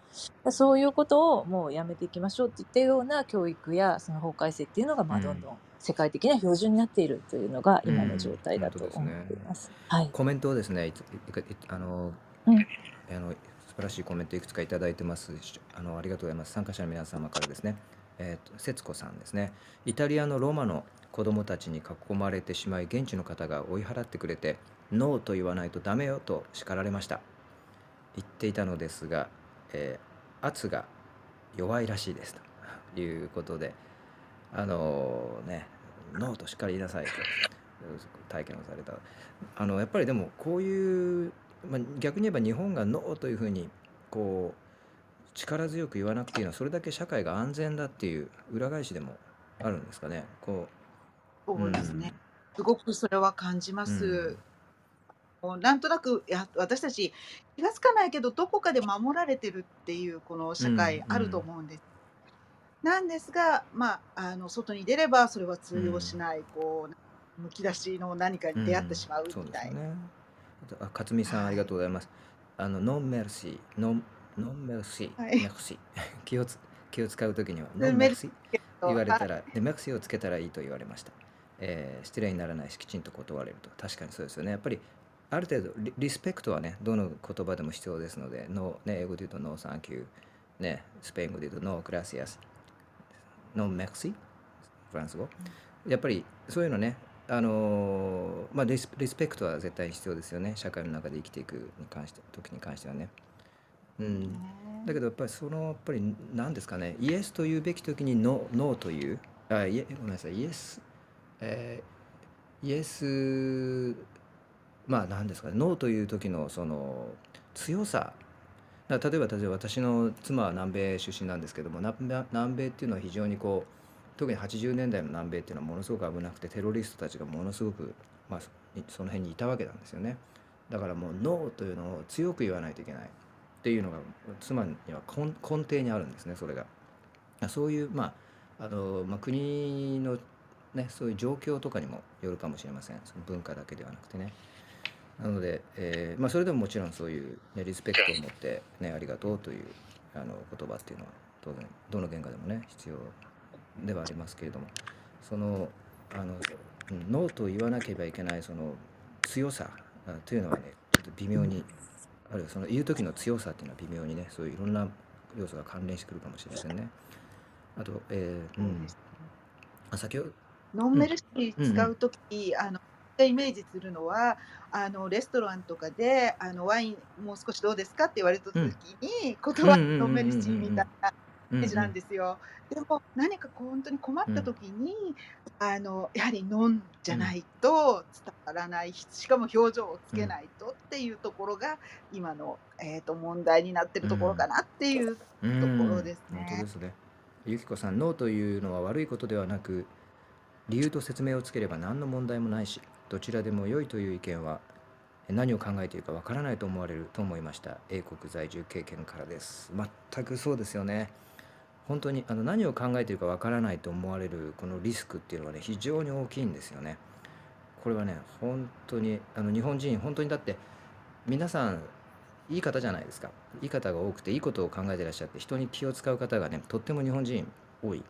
そういうことをもうやめていきましょうって言ったような教育やその法改正っていうのが、まあ、どんどん世界的な標準になっているというのが今の状態だと思っています。はい。コメントをですね、あの、うん。あの素晴らしいコメントいくつかいただいてます。あのありがとうございます。参加者の皆様からですね。えーと、節子さんですね。イタリアのロマの子供たちに囲まれてしまい現地の方が追い払ってくれてノーと言わないとダメよと叱られました。言っていたのですが、えー、圧が弱いらしいですということであのー、ねノーとしっかり言いなさいと体験をされた。あのやっぱりでもこういう、まあ、逆に言えば日本がノーというふうにこう力強く言わなくていいのはそれだけ社会が安全だっていう裏返しでもあるんですかね。こうそうですね、すごくそれは感じます。うん、なんとなくや私たち気が付かないけどどこかで守られてるっていうこの社会あると思うんです。なんですが、まあ、あの外に出ればそれは通用しない、こうむき出しの何かに出会ってしまうみたいな。ね、あ勝美さん、ありがとうございます。あの Non merci, non, non merci、はい、 merci 気をつ気を使うときには non merci 言われたら、で merci をつけたらいいと言われました、えー、失礼にならないしきちんと断れると。確かにそうですよね。やっぱりある程度リリスペクトはねどの言葉でも必要ですのでノね、英語で言うと No thank you、ね、スペイン語で言うと No gracias。ノンメルシー？フランス語、やっぱりそういうのねあのまあリスリスペクトは絶対に必要ですよね。社会の中で生きていくに関して時に関してはねうん、だけどやっぱりそのやっぱり何ですかねイエスと言うべき時にノノーというあいえごめんなさいイエス、えー、イエスまあ何ですかねノーという時のその強さ。例えば例えば私の妻は南米出身なんですけども南米っていうのは非常にこう特に80年代の南米っていうのはものすごく危なくてテロリストたちがものすごく、まあ、その辺にいたわけなんですよね。だからもうノーというのを強く言わないといけないっていうのが妻には根底にあるんですねそれが。そういう、まああのまあ、国の、ね、そういう状況とかにもよるかもしれませんその文化だけではなくてね。なので、えーまあ、それでももちろんそういう、ね、リスペクトを持って、ね、ありがとうというあの言葉っていうのは当然どの言語でもね必要ではありますけれどもそのあのノーと言わなければいけないその強さというのはねちょっと微妙にあるいはその言う時の強さっていうのは微妙にねそういういろんな要素が関連してくるかもしれませんね。あと、えー、うん。あ先ほどノンメルシー使う時、うんうん、あのイメージするのはあのレストランとかであのワインもう少しどうですかって言われた時に、うん、言葉ノンメルシーみたいなイメージなんですよ。でも何かこう本当に困った時に、あのやはり飲んじゃないと伝わらない、しかも表情をつけないとっていうところが今の、えー、と問題になってるところかなっていうところです本当ですね。ゆきこさん、ノーというのは悪いことではなく、理由と説明をつければ何の問題もないし、どちらでも良いという意見は何を考えているかわからないと思われると思いました。英国在住経験からです。全くそうですよね。本当にあの何を考えているかわからないと思われるこのリスクっていうのはね非常に大きいんですよね。これはね本当にあの日本人本当にだって皆さんいい方じゃないですかいい方が多くていいことを考えてらっしゃって人に気を使う方がねとっても日本人多い。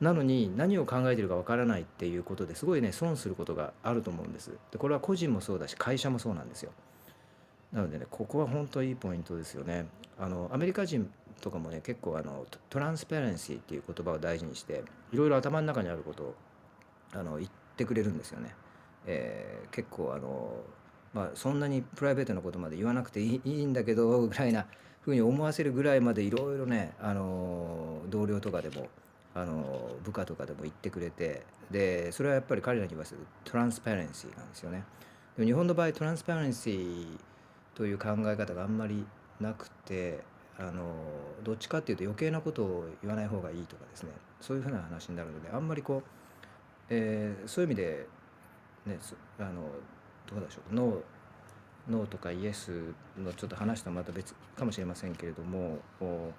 なのに何を考えてるかわからないっていうことですごいね損することがあると思うんです。でこれは個人もそうだし会社もそうなんですよ。なのでねここは本当いいポイントですよね。あのアメリカ人とかもね結構あのトランスペレンシーっていう言葉を大事にしていろいろ頭の中にあることをあの言ってくれるんですよね。えー、結構あのまあそんなにプライベートなことまで言わなくていいんだけどぐらいなふうに思わせるぐらいまでいろいろねあの同僚とかでもあの部下とかでも言ってくれてでそれはやっぱり彼らに言わせるトランスペレンシーなんですよね。日本の場合トランスペレンシーという考え方があんまりなくてあのどっちかっていうと余計なことを言わない方がいいとかですね。そういうふうな話になるのであんまりこう、えー、そういう意味でねすあのどうでしょう。ノーノーとかイエスのちょっと話とはまた別かもしれませんけれどもこ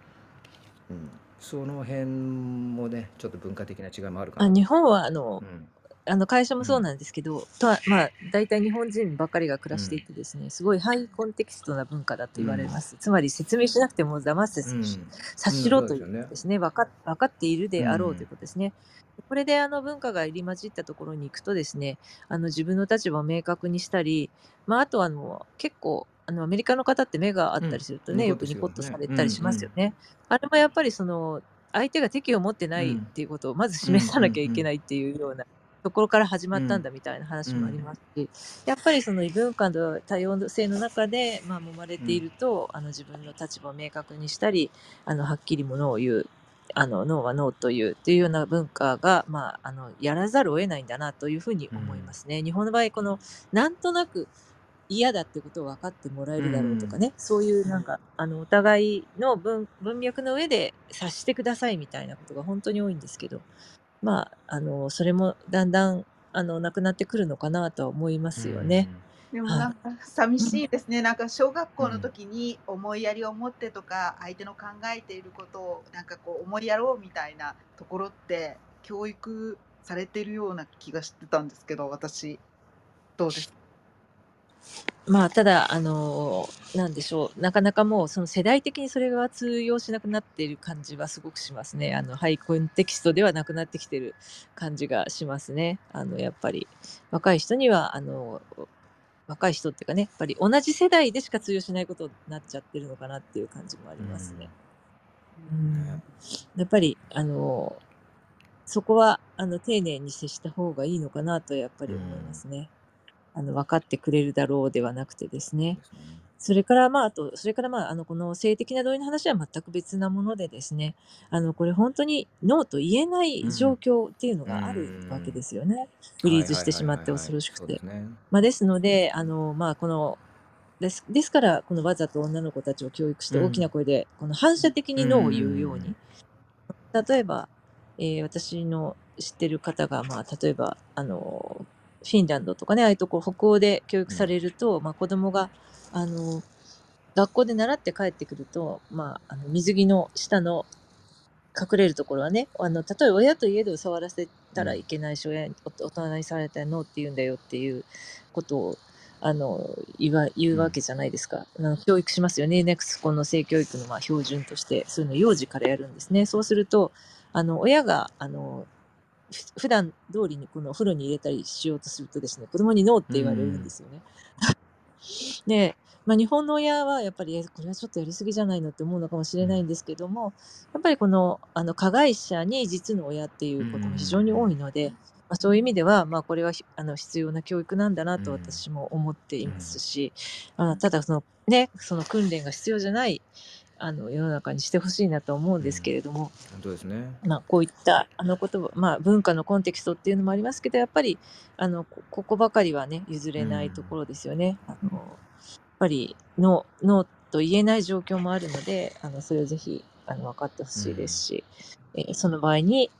う、うん、その辺もねちょっと文化的な違いもあるかな。と。あ日本はあのうんあの会社もうん。そうなんですけど、とはまあ大体日本人ばっかりが暮らしていてですね、すごいハイコンテキストな文化だと言われます。つまり説明しなくても騙せうん。察しろというですよね。分か分かっているであろううんということですね。これであの文化が入り混じったところに行くとですね、あの自分の立場を明確にしたり、まあ、あとはあの結構あのアメリカの方って目があったりするとね、うん。よくニコッとされたりしますようん。ね。あれもやっぱりその相手が敵を持ってないっていうことをまず示さなきゃいけないっていうようなところから始まったんだみたいな話もありますし、やっぱりその異文化の多様性の中で、まあ、揉まれていると、あの自分の立場を明確にしたりあのはっきりものを言うあのノーはノーというというような文化が、まあ、あのやらざるを得ないんだなというふうに思いますね。日本の場合このなんとなく嫌だってことを分かってもらえるだろうとかね、そういうなんかあのお互いの文文脈の上で察してくださいみたいなことが本当に多いんですけどまああのそれもだんだんあのなくなってくるのかなとは思いますよね。。でもなんか寂しいですね、なんか小学校の時に思いやりを持ってとか、相手の考えていることをなんかこう思いやろうみたいなところって教育されてるような気がしてたんですけど、私、どうですまあ、ただ、あのなんでしょう、なかなかもう、その世代的にそれが通用しなくなっている感じはすごくしますね。あの、ハイコンテキストではなくなってきてる感じがしますね。あの、やっぱり、若い人には、あの、若い人っていうかね、やっぱり同じ世代でしか通用しないことになっちゃってるのかなっていう感じもありますね。うんやっぱり、あの、そこは、あの、丁寧に接した方がいいのかなと、やっぱり思いますね。あの、分かってくれるだろうではなくてですね。それから、まあ、あと、それから、まあ、あの、この性的な同意の話は全く別なものでですね、あの、これ本当にノーと言えない状況っていうのがあるわけですよね。フリーズしてしまって恐ろしくて。まあ、ですので、あの、まあ、この、ですですから、このわざと女の子たちを教育してうん。大きな声で、この反射的にノーを言うように。例えば、えー私の知ってる方が、まあ、例えば、あの、フィンランドとかね、ああいうとこ北欧で教育されると、まあ、子供が、あの、学校で習って帰ってくると、まあ、あの水着の下の隠れるところはね、あの、例えば親といえど触らせたらいけないし、親にお大人にされたらノーって言うんだよっていうことを、あの、言わ言うわけじゃないですか。あの教育しますよね。ネクスコの性教育のまあ標準として、そういうのを幼児からやるんですね。そうすると、あの、親が、あの、ふ普段通りにこのお風呂に入れたりしようとするとですね、子供にノーって言われるんですよね。で、まあ、日本の親はやっぱり、えこれはちょっとやりすぎじゃないのって思うのかもしれないんですけども、やっぱりこの、あの、加害者に実の親っていうことも非常に多いので、まあ、そういう意味では、まあ、これはひあの必要な教育なんだなとうん。私も思っていますし、あただその、ね、その訓練が必要じゃないあの世の中にしてほしいなと思うんですけれども、本当ですね。まあ、こういったあの言葉、まあ、文化のコンテキストっていうのもありますけどやっぱりあのこここばかりはね譲れないところですよね。あのやっぱりノーノーと言えない状況もあるのであのそれをぜひあの分かってほしいですし、えーその場合に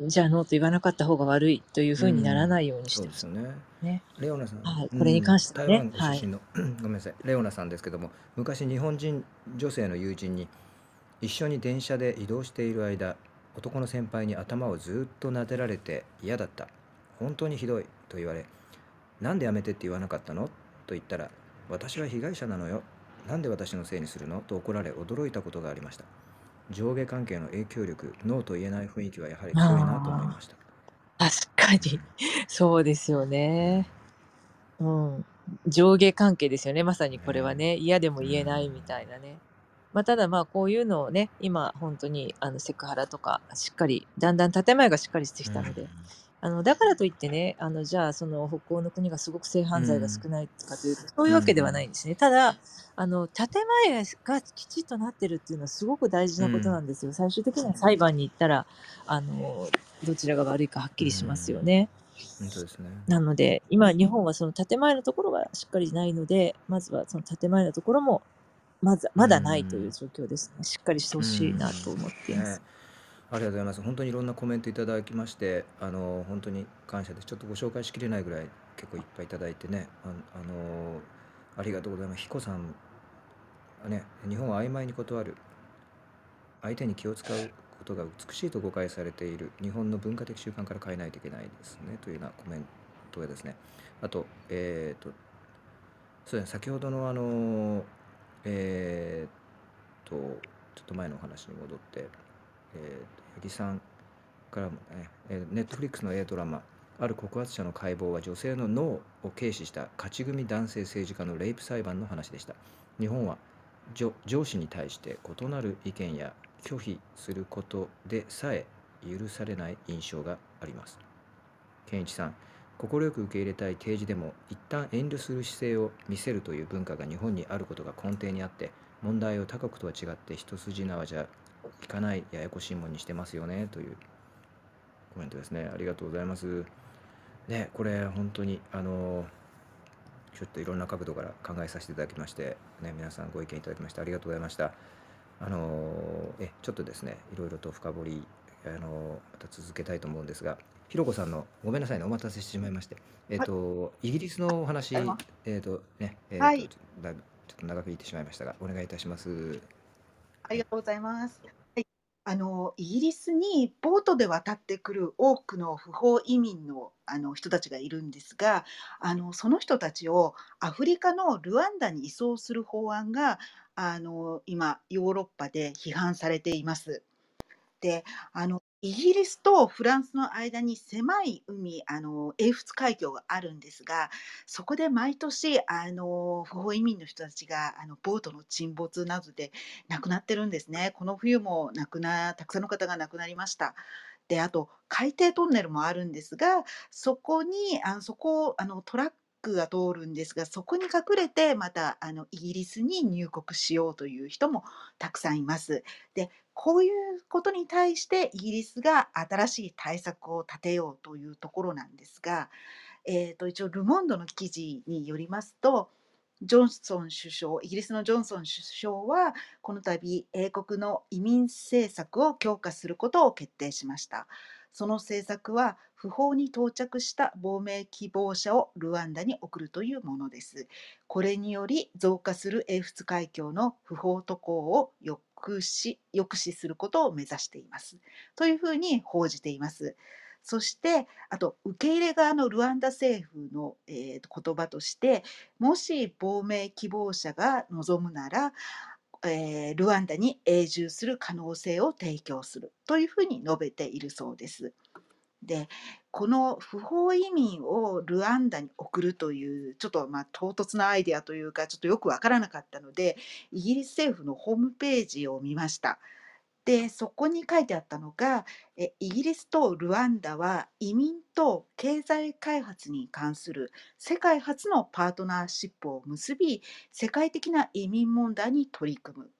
じゃあノーと言わなかった方が悪いというふうにならないようにしそうてほしいですよね。ね。レオナさん、はいこれに関してはねうん台湾ご出身の、ごめんなさい、レオナさんですけども、昔日本人女性の友人に一緒に電車で移動している間、男の先輩に頭をずっと撫でられて嫌だった。本当にひどいと言われ、なんでやめてって言わなかったの？と言ったら、私は被害者なのよ。なんで私のせいにするの？と怒られ驚いたことがありました。上下関係の影響力、ノーと言えない雰囲気はやはり強いなと思いました。確かにそうですよね。うん、上下関係ですよねまさにこれはね嫌でも言えないみたいなね。まあ、ただまあこういうのをね今本当にあのセクハラとかしっかりだんだん建前がしっかりしてきたので、あのだからといってねあのじゃあその北欧の国がすごく性犯罪が少ないかというと、そういうわけではないんですね。ただあの建前がきちっとなってるっていうのはすごく大事なことなんですよ。最終的には裁判に行ったらあのどちらが悪いかはっきりしますよね。本当ですね。なので今日本はその建前のところがしっかりないのでまずはその建前のところもまずまだないという状況ですね。しっかりしてほしいなと思っています。ねありがとうございます。本当にいろんなコメントいただきまして、あの、本当に感謝です。ちょっとご紹介しきれないぐらい結構いっぱいいただいてね、ああの、ありがとうございます。彦さん、ね、日本は曖昧に断る。相手に気を使うことが美しいと誤解されている日本の文化的習慣から変えないといけないですねというようなコメントがですねあとえっ、とそうですね先ほどのあのえっ、とちょっと前のお話に戻って、えー、八木さんからもね、えネットフリックスの A ドラマある告発者の解剖は女性の脳を軽視した勝ち組男性政治家のレイプ裁判の話でした。日本は上司に対して異なる意見や拒否することでさえ許されない印象があります。健一さん快く受け入れたい提示でも一旦遠慮する姿勢を見せるという文化が日本にあることが根底にあって問題を他国とは違って一筋縄じゃいかないややこしいもんにしてますよねというコメントですね。ありがとうございます。ねこれ本当にあのちょっといろんな角度から考えさせていただきましてね皆さんご意見いただきましてありがとうございました。あのえちょっとですねいろいろと深掘りあのまた続けたいと思うんですがひろこさんのごめんなさいねお待たせしてしまいましてえっ、とイギリスのお話えっ、とねえっ、はい、とだいぶちょっと長く言ってしまいましたがお願いいたします。ありがとうございます。あのイギリスにボートで渡ってくる多くの不法移民のあの人たちがいるんですが、あのその人たちをアフリカのルワンダに移送する法案があの今ヨーロッパで批判されています。であのイギリスとフランスの間に狭い海あの英仏海峡があるんですがそこで毎年あの不法移民の人たちがあのボートの沈没などで亡くなってるんですね。この冬も亡くなたくさんの方が亡くなりました。であと海底トンネルもあるんですがそこにあのそこをあのトラックが通るんですが、そこに隠れてまたあのイギリスに入国しようという人もたくさんいます。で、こういうことに対してイギリスが新しい対策を立てようというところなんですが、えー、と一応ル・モンドの記事によりますと、ジョンソン首相、イギリスのジョンソン首相は、この度、英国の移民政策を強化することを決定しました。その政策は不法に到着した亡命希望者をルワンダに送るというものです。これにより増加する英仏海峡の不法渡航を抑止抑止することを目指しています。というふうに報じています。そしてあと受け入れ側のルワンダ政府の、えー、言葉としてもし亡命希望者が望むならえー、ルワンダに永住する可能性を提供するというふうに述べているそうです。でこの不法移民をルワンダに送るというちょっとまあ唐突なアイデアというかちょっとよくわからなかったのでイギリス政府のホームページを見ました。でそこに書いてあったのがえイギリスとルワンダは移民と経済開発に関する世界初のパートナーシップを結び世界的な移民問題に取り組む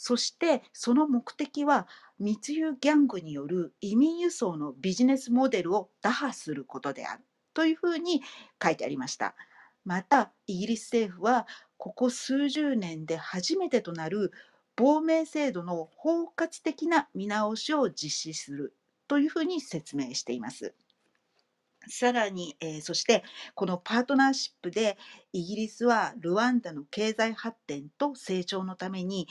そしてその目的は密輸ギャングによる移民輸送のビジネスモデルを打破することであるというふうに書いてありました。またイギリス政府はここ数十年で初めてとなる亡命制度の包括的な見直しを実施するというふうに説明しています。さらに、えー、そしてこのパートナーシップでイギリスはルワンダの経済発展と成長のために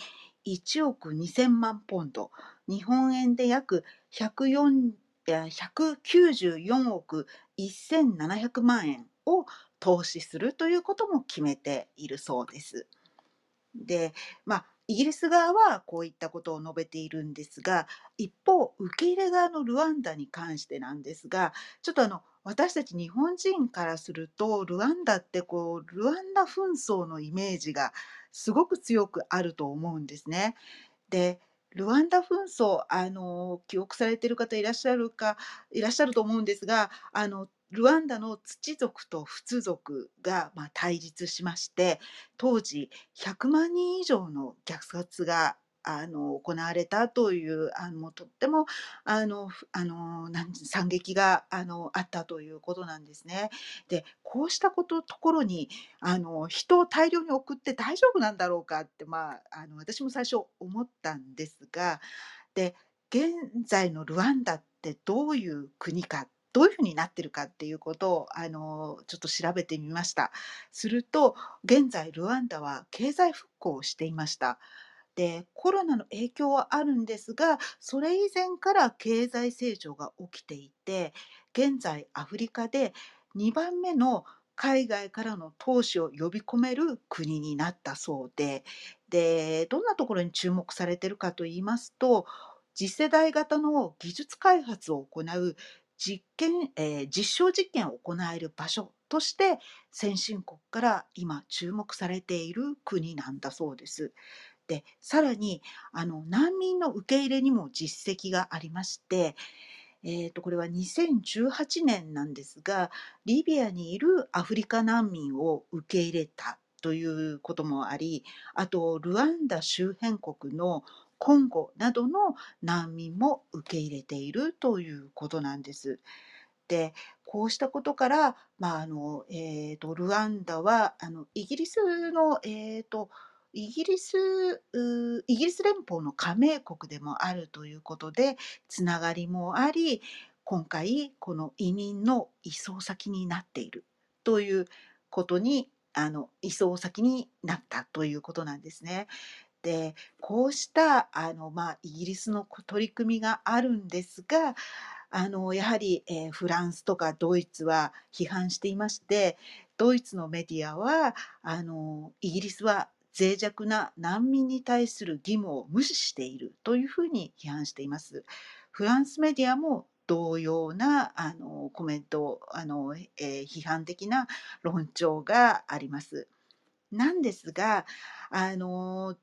1億2000万ポンド日本円で約194億1700万円を投資するということも決めているそうです。で、まあ、イギリス側はこういったことを述べているんですが一方受け入れ側のルワンダに関してなんですがちょっとあの私たち日本人からするとルワンダってこうルワンダ紛争のイメージがすごく強くあると思うんですね。でルワンダ紛争あの記憶されてる方いらっしゃるかいらっしゃると思うんですがあのルワンダの土族とフツ族がまあ対立しまして当時100万人以上の虐殺があの行われたというあのとってもあのあの惨劇があのあったということなんですね。でこうしたことところにあの人を大量に送って大丈夫なんだろうかって、まあ、あの私も最初思ったんですがで現在のルワンダってどういう国か、どういうふうになってるかっていうことを、あの、ちょっと調べてみました。すると、現在ルワンダは経済復興をしていました。で、コロナの影響はあるんですが、それ以前から経済成長が起きていて、現在アフリカで2番目の海外からの投資を呼び込める国になったそうで、で、どんなところに注目されてるかと言いますと、次世代型の技術開発を行う実験、えー実証実験を行える場所として先進国から今注目されている国なんだそうです。で、さらにあの難民の受け入れにも実績がありまして、えーと、これは2018年なんですが、リビアにいるアフリカ難民を受け入れたということもあり、あとルワンダ周辺国のコンゴなどの難民も受け入れているということなんです。で、こうしたことから、まああのえーと、ルワンダはあのイギリスの、えーとイギリス、イギリス連邦の加盟国でもあるということで、つながりもあり、今回、この移民の移送先になっているということに、あの移送先になったということなんですね。で、こうしたあの、まあ、イギリスの取り組みがあるんですが、あのやはり、えー、フランスとかドイツは批判していまして、ドイツのメディアはあのイギリスは脆弱な難民に対する義務を無視しているというふうに批判しています。フランスメディアも同様なあのコメントあの、えー、批判的な論調があります。なんですがあの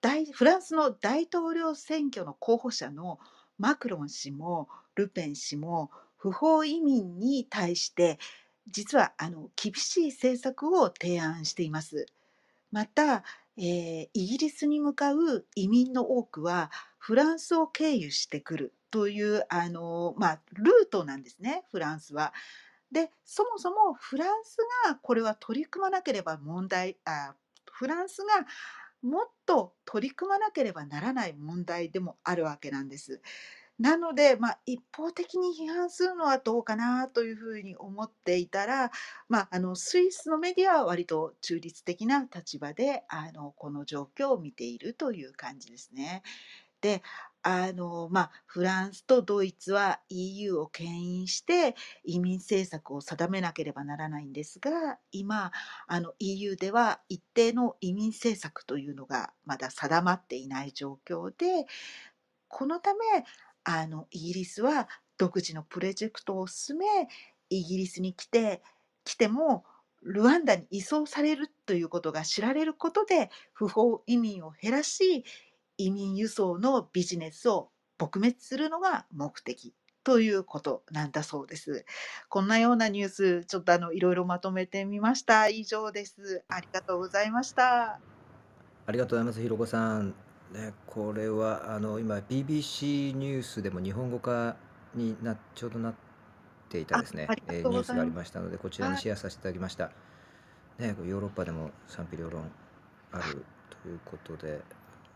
大フランスの大統領選挙の候補者のマクロン氏もルペン氏も不法移民に対して実はあの厳しい政策を提案しています。また、えー、イギリスに向かう移民の多くはフランスを経由してくるというあの、まあ、ルートなんですねフランスは。でそもそもフランスがこれは取り組まなければ問題あフランスがもっと取り組まなければならない問題でもあるわけなんです。なので、まあ、一方的に批判するのはどうかなというふうに思っていたら、まあ、あのスイスのメディアは割と中立的な立場であのこの状況を見ているという感じですね。であのまあ、フランスとドイツは EU を牽引して移民政策を定めなければならないんですが今あの EU では一定の移民政策というのがまだ定まっていない状況でこのためあのイギリスは独自のプロジェクトを進めイギリスに来て来てもルワンダに移送されるということが知られることで不法移民を減らし移民輸送のビジネスを撲滅するのが目的ということなんだそうです。こんなようなニュースちょっとあのいろいろまとめてみました。以上です。ありがとうございました。ありがとうございます、ひろこさん。ね、これはあの今 BBC ニュースでも日本語化になちょうどなっていたですね、えーニュースがありましたのでこちらにシェアさせていただきました。ね、ヨーロッパでも賛否両論あるということで、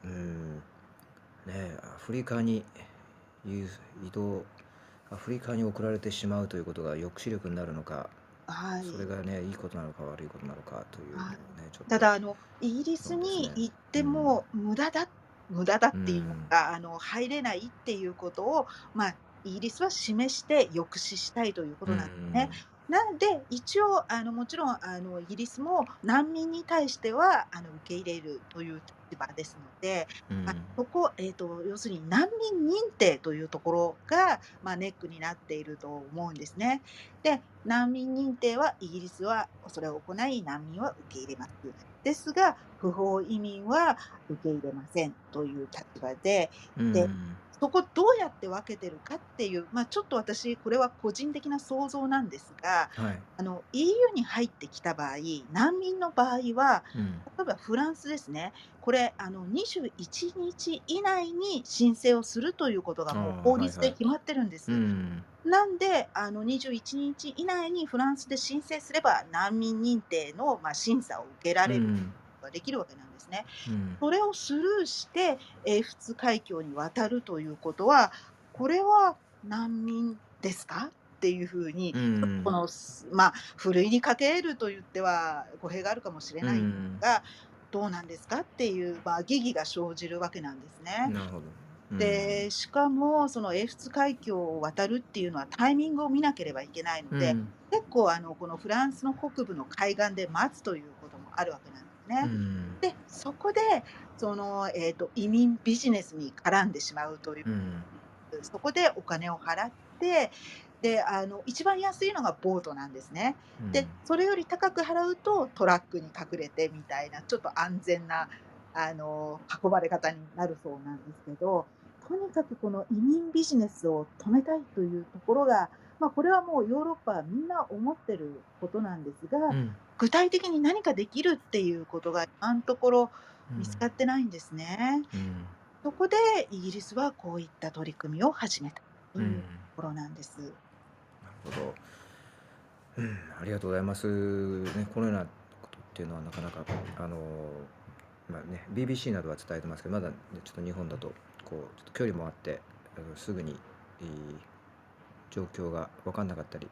うん、ね、アフリカに移動、アフリカに送られてしまうということが抑止力になるのか、はそれがね、いいことなのか悪いことなのかというのをね、ちょっと、ただあのイギリスに行っても無駄だ無駄だっていうのか、あの入れないっていうことを、まあ、イギリスは示して抑止したいということなんですね。なので一応あのもちろんあのイギリスも難民に対してはあの受け入れるという立場ですので、まあ、そこ、えーと、要するに難民認定というところが、まあ、ネックになっていると思うんですね。で難民認定はイギリスはそれを行い難民は受け入れます。ですが不法移民は受け入れませんという立場で、でそこどうやって分けてるかっていう、まあ、ちょっと私これは個人的な想像なんですが、はい、あの EU に入ってきた場合難民の場合は、うん、例えばフランスですね。これあの21日以内に申請をするということがもう法律で決まってるんです。はいはいうん、なんであの21日以内にフランスで申請すれば難民認定の、まあ、審査を受けられる。うんができるわけなんですね。うん。それをスルーして英仏海峡に渡るということは、これは難民ですか？っていうふうに、うん。この、すまあ、ふるいにかけると言っては語弊があるかもしれうないん。が、どうなんですか？っていう、まあ、疑義が生じるわけなんですね。なるほど。うん。で、しかも、その英仏海峡を渡るっていうのはタイミングを見なければいけないので、うん。結構あのこのフランスの北部の海岸で待つということもあるわけなんですうね。ん。で、そこでその、えー、と移民ビジネスに絡んでしまうという、うん。そこでお金を払って、であの一番安いのがボートなんですね。で、それより高く払うとトラックに隠れてみたいな、ちょっと安全なあの運ばれ方になるそうなんですけど、とにかくこの移民ビジネスを止めたいというところが、まあ、これはもうヨーロッパはみんな思ってることなんですが、うん。具体的に何かできるっていうことが今のところうん。見つかってないんですね。うん。そこでイギリスはこういった取り組みを始めたとうん。いうところなんです。なるほど。うん、ありがとうございます。ね、このようなことっていうのはなかなか、あの、まあね、BBC などは伝えてますけど、まだ、ね、ちょっと日本だと、こう、ちょっと距離もあって、すぐに、状況が分かんなかったり、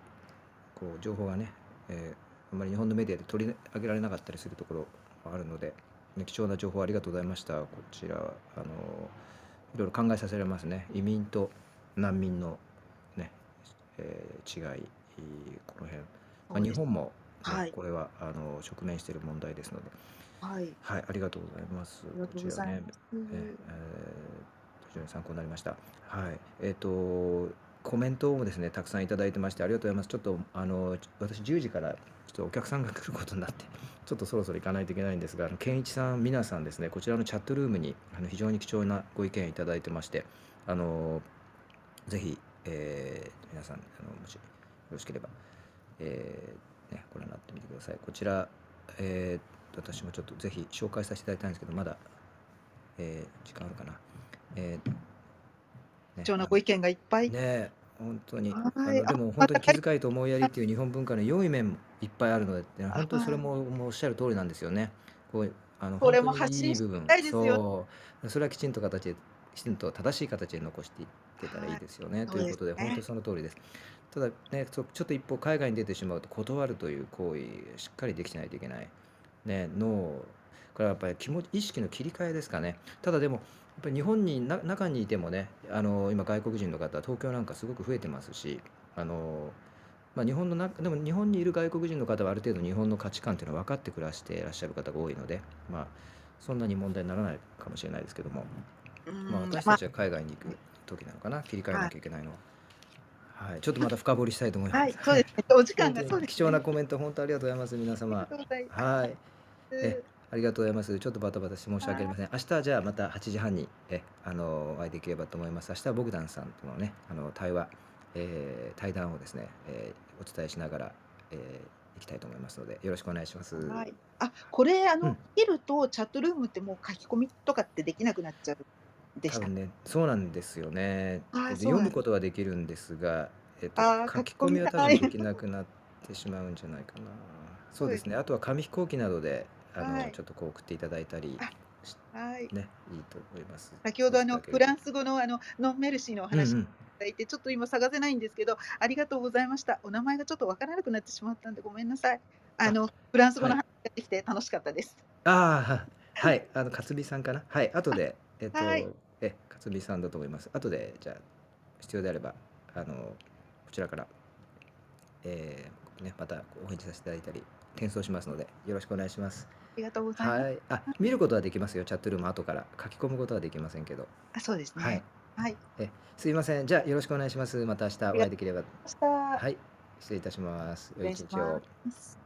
こう、情報がね、えーあんまり日本のメディアで取り上げられなかったりするところもあるので、ね、貴重な情報ありがとうございました。こちらは、あの、いろいろ考えさせられますね。移民と難民のね、えー違い、この辺、まあ、日本も、ねはいこれはあの直面している問題ですので、はい、はい、ありがとうございます。こ。ちらね、えー非常に参考になりました。はい、えっ、とコメントもですねたくさんいただいてましてありがとうございます。ちょっとあの私10時からちょっとお客さんが来ることになって。ちょっとそろそろ行かないといけないんですが、健一さん、皆さんですね、こちらのチャットルームにあの非常に貴重なご意見いただいてまして、あのぜひ、えー皆さんあの、もしよろしければ、えーね、ご覧になってみてください。こちら、えー私もちょっとぜひ紹介させていただきたいんですけど、まだ、えー時間あるかな。えー貴重なご意見がいっぱい。ねえ本当に、はいあのでも本当に気遣いと思いやりっていう日本文化の良い面もいっぱいあるので本当にそれももうおっしゃる通りなんですよね。こうあのこれも本当にいい部分発信したいですよそうそれはきちんと形できちんと正しい形で残していけたらいいですよね、はいということで本当にその通りです。ただねそちょっと一歩海外に出てしまうと断るという行為しっかりできないといけない。ね脳これはやっぱり気持ち意識の切り替えですかね。ただでもぱり日本にな中にいてもねあの今外国人の方東京なんかすごく増えてますしあの、まあ、日本の中でも日本にいる外国人の方はある程度日本の価値観っていうのは分かって暮らしていらっしゃる方が多いので、まあ、そんなに問題にならないかもしれないですけども、うんまあ、私たちは海外に行く時なのかな切り替えなきゃいけないのは。はい、ちょっとまた深掘りしたいと思います。はい、そうですね。お時間がそうです、ね。に貴重なコメント本当ありがとうございます皆様はい。えありがとうございます。ちょっとバタバタして申し訳ありません。明日はじゃあまた8時半にえあのお会いできればと思います。明日はボグダンさんとのねあの対話、えー対談をですね、えーお伝えしながら、えー、いきたいと思いますのでよろしくお願いします。はい。あ、これあの、うん切るとチャットルームってもう書き込みとかってできなくなっちゃうでした。多分ねそうなんですよね。読むことはできるんですが、えっと書き込みは多分できなくなってしまうんじゃないかな。そうですね。あとは紙飛行機などであの、はいちょっとこう送っていただいたりはい。ねいいと思います。先ほどあのフランス語のあのノンメルシーのおとうん話いうんただいて、ちょっと今探せないんですけど、ありがとうございました。お名前がちょっとわからなくなってしまったんでごめんなさい。あのフランス語の話ができて楽しかったです。ああ、はい、あの、勝美さんかな？はい、後で、えっと、はいえ、勝美さんだと思います。後で、じゃあ、必要であれば、あの、こちらから、えーね、またお返事させていただいたり、転送しますので、よろしくお願いします。ありがとうございます。はい、あ、見ることはできますよ、チャットルーム後から。書き込むことはできませんけど。あ、そうですね。はい、はい。え、すいません。じゃあ、よろしくお願いします。また明日お会いできれば。明日、はい、失礼いたします。良い一日を。ます。